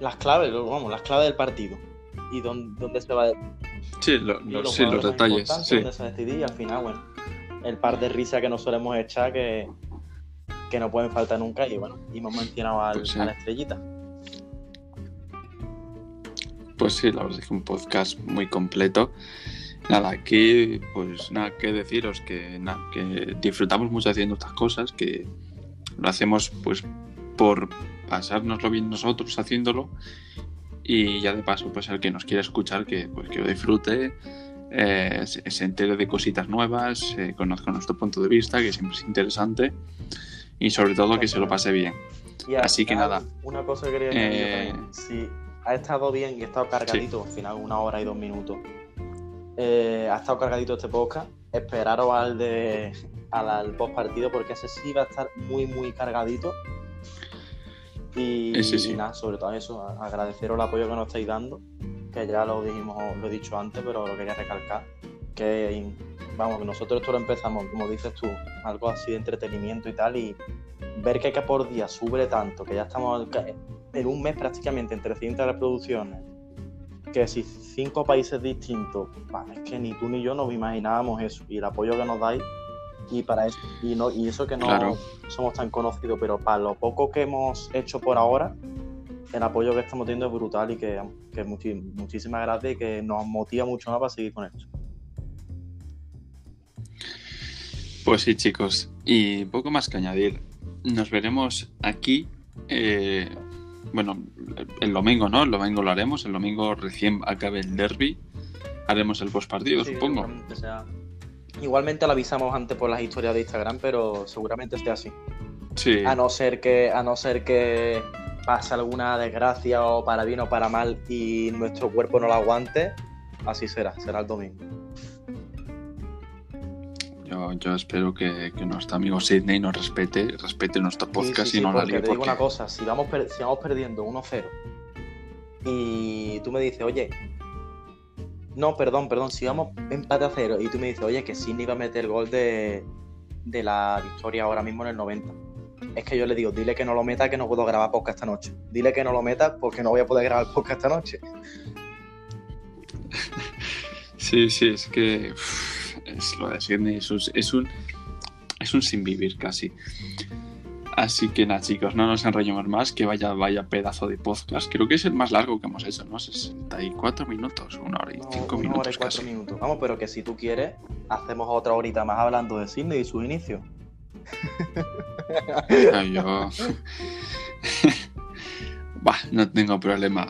Speaker 2: las claves, vamos, las claves del partido y dónde, dónde se va a
Speaker 1: Sí, lo-
Speaker 2: y
Speaker 1: lo-
Speaker 2: los
Speaker 1: sí, los detalles. Sí.
Speaker 2: dónde se va a decidir y al final, bueno, el par de risas que nos solemos echar que, que no pueden faltar nunca y bueno, y hemos mencionado al,
Speaker 1: Pues sí.
Speaker 2: a la estrellita.
Speaker 1: Pues sí, la verdad es que un podcast muy completo. Nada, aquí, pues nada, que deciros que, nada, que disfrutamos mucho haciendo estas cosas, que lo hacemos pues por pasárnoslo bien nosotros haciéndolo y ya de paso, pues el que nos quiera escuchar, que, pues, que lo disfrute, eh, se, se entere de cositas nuevas, eh, conozca nuestro punto de vista, que siempre es interesante y sobre todo que se lo pase bien.
Speaker 2: Y al
Speaker 1: Así que nada.
Speaker 2: Una cosa que quería
Speaker 1: Eh.
Speaker 2: Si ha estado bien y ha estado cargadito, al final una hora y dos minutos, eh, ha estado cargadito este podcast, esperaros al de al, al post partido porque ese sí va a estar muy muy cargadito. Y,
Speaker 1: sí.
Speaker 2: y nada, sobre todo eso, agradeceros el apoyo que nos estáis dando, que ya lo dijimos, lo he dicho antes, pero lo quería recalcar, que vamos, nosotros esto lo empezamos, como dices tú, algo así de entretenimiento y tal, y ver que, que por día sube tanto, que ya estamos en un mes prácticamente en 300 reproducciones, que si cinco países distintos, bah, es que ni tú ni yo nos imaginábamos eso, y el apoyo que nos dais, y para eso, y, no, y eso que no
Speaker 1: Claro.
Speaker 2: somos tan conocidos, pero para lo poco que hemos hecho por ahora, el apoyo que estamos teniendo es brutal y que, que muchísimas gracias y que nos motiva mucho más para seguir con esto.
Speaker 1: Pues sí, chicos. Y poco más que añadir. Nos veremos aquí. eh, bueno, el domingo, ¿no? El domingo lo haremos. El domingo recién acabe el derby. Haremos el postpartido,
Speaker 2: Sí,
Speaker 1: supongo.
Speaker 2: Igualmente lo avisamos antes por las historias de Instagram, pero seguramente sea así.
Speaker 1: Sí.
Speaker 2: A no ser que, a no ser que pase alguna desgracia o para bien o para mal y nuestro cuerpo no lo aguante, así será, será el domingo.
Speaker 1: Yo, yo espero que, que nuestro amigo Sidney nos respete, respete nuestro podcast
Speaker 2: Sí, sí,
Speaker 1: y no la líe.
Speaker 2: te digo
Speaker 1: porque-
Speaker 2: una cosa, si vamos, per- si vamos perdiendo 1-0 y tú me dices, oye, no, perdón, perdón, si vamos empate a cero y tú me dices, oye, que Sidney va a meter el gol de, de la victoria ahora mismo en el 90. Es que yo le digo, dile que no lo meta, que no puedo grabar podcast esta noche. Dile que no lo meta porque no voy a poder grabar podcast esta noche.
Speaker 1: Sí, sí, es que es lo de Sidney es un, es un es un sin vivir casi. Así que nada, chicos, no nos enrollemos más, que vaya, vaya pedazo de podcast. Creo que es el más largo que hemos hecho, ¿no? 64 minutos, una hora y
Speaker 2: No,
Speaker 1: cinco
Speaker 2: una
Speaker 1: minutos.
Speaker 2: hora y cuatro
Speaker 1: casi.
Speaker 2: minutos. Vamos, pero que si tú quieres, hacemos otra horita más hablando de Sydney y sus inicios.
Speaker 1: Ay, yo... Bah, no tengo problema.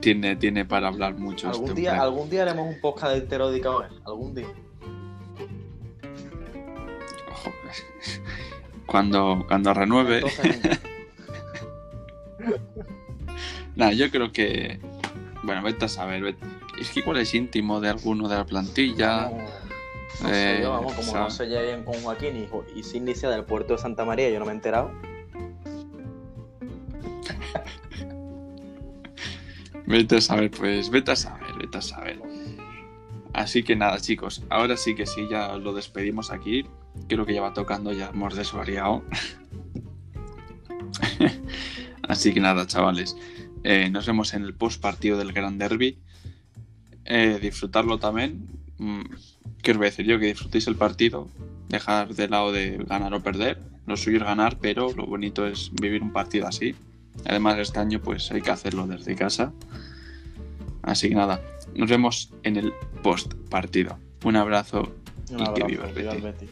Speaker 1: Tiene, tiene para hablar mucho
Speaker 2: Algún
Speaker 1: este
Speaker 2: día,
Speaker 1: hombre.
Speaker 2: algún día haremos un podcast entero dedicado a él. Algún día.
Speaker 1: Ojo. Cuando, cuando renueve. Nada, yo creo que. Bueno, vete a saber. vete- Es que igual es íntimo de alguno de la plantilla.
Speaker 2: No, no sé
Speaker 1: Eh,
Speaker 2: yo, vamos, como no
Speaker 1: ¿sabes?
Speaker 2: se lleven con Joaquín y, y Sidney sea del puerto de Santa María, yo no me he enterado.
Speaker 1: Vete a saber, pues. Vete a saber, vete a saber. Así que nada, chicos. Ahora sí que sí, ya lo despedimos aquí. Creo que ya va tocando, ya hemos desvariado. Así que nada, chavales. eh, nos vemos en el post partido del Gran Derby. Eh, disfrutarlo también. Mm, ¿Qué os voy a decir yo? Que disfrutéis el partido. Dejar de lado de ganar o perder. Lo suyo es ganar, pero lo bonito es vivir un partido así. Además, este año pues hay que hacerlo desde casa. Así que nada, nos vemos en el post partido. Un abrazo
Speaker 2: Un
Speaker 1: Y que viva el.
Speaker 2: Betis.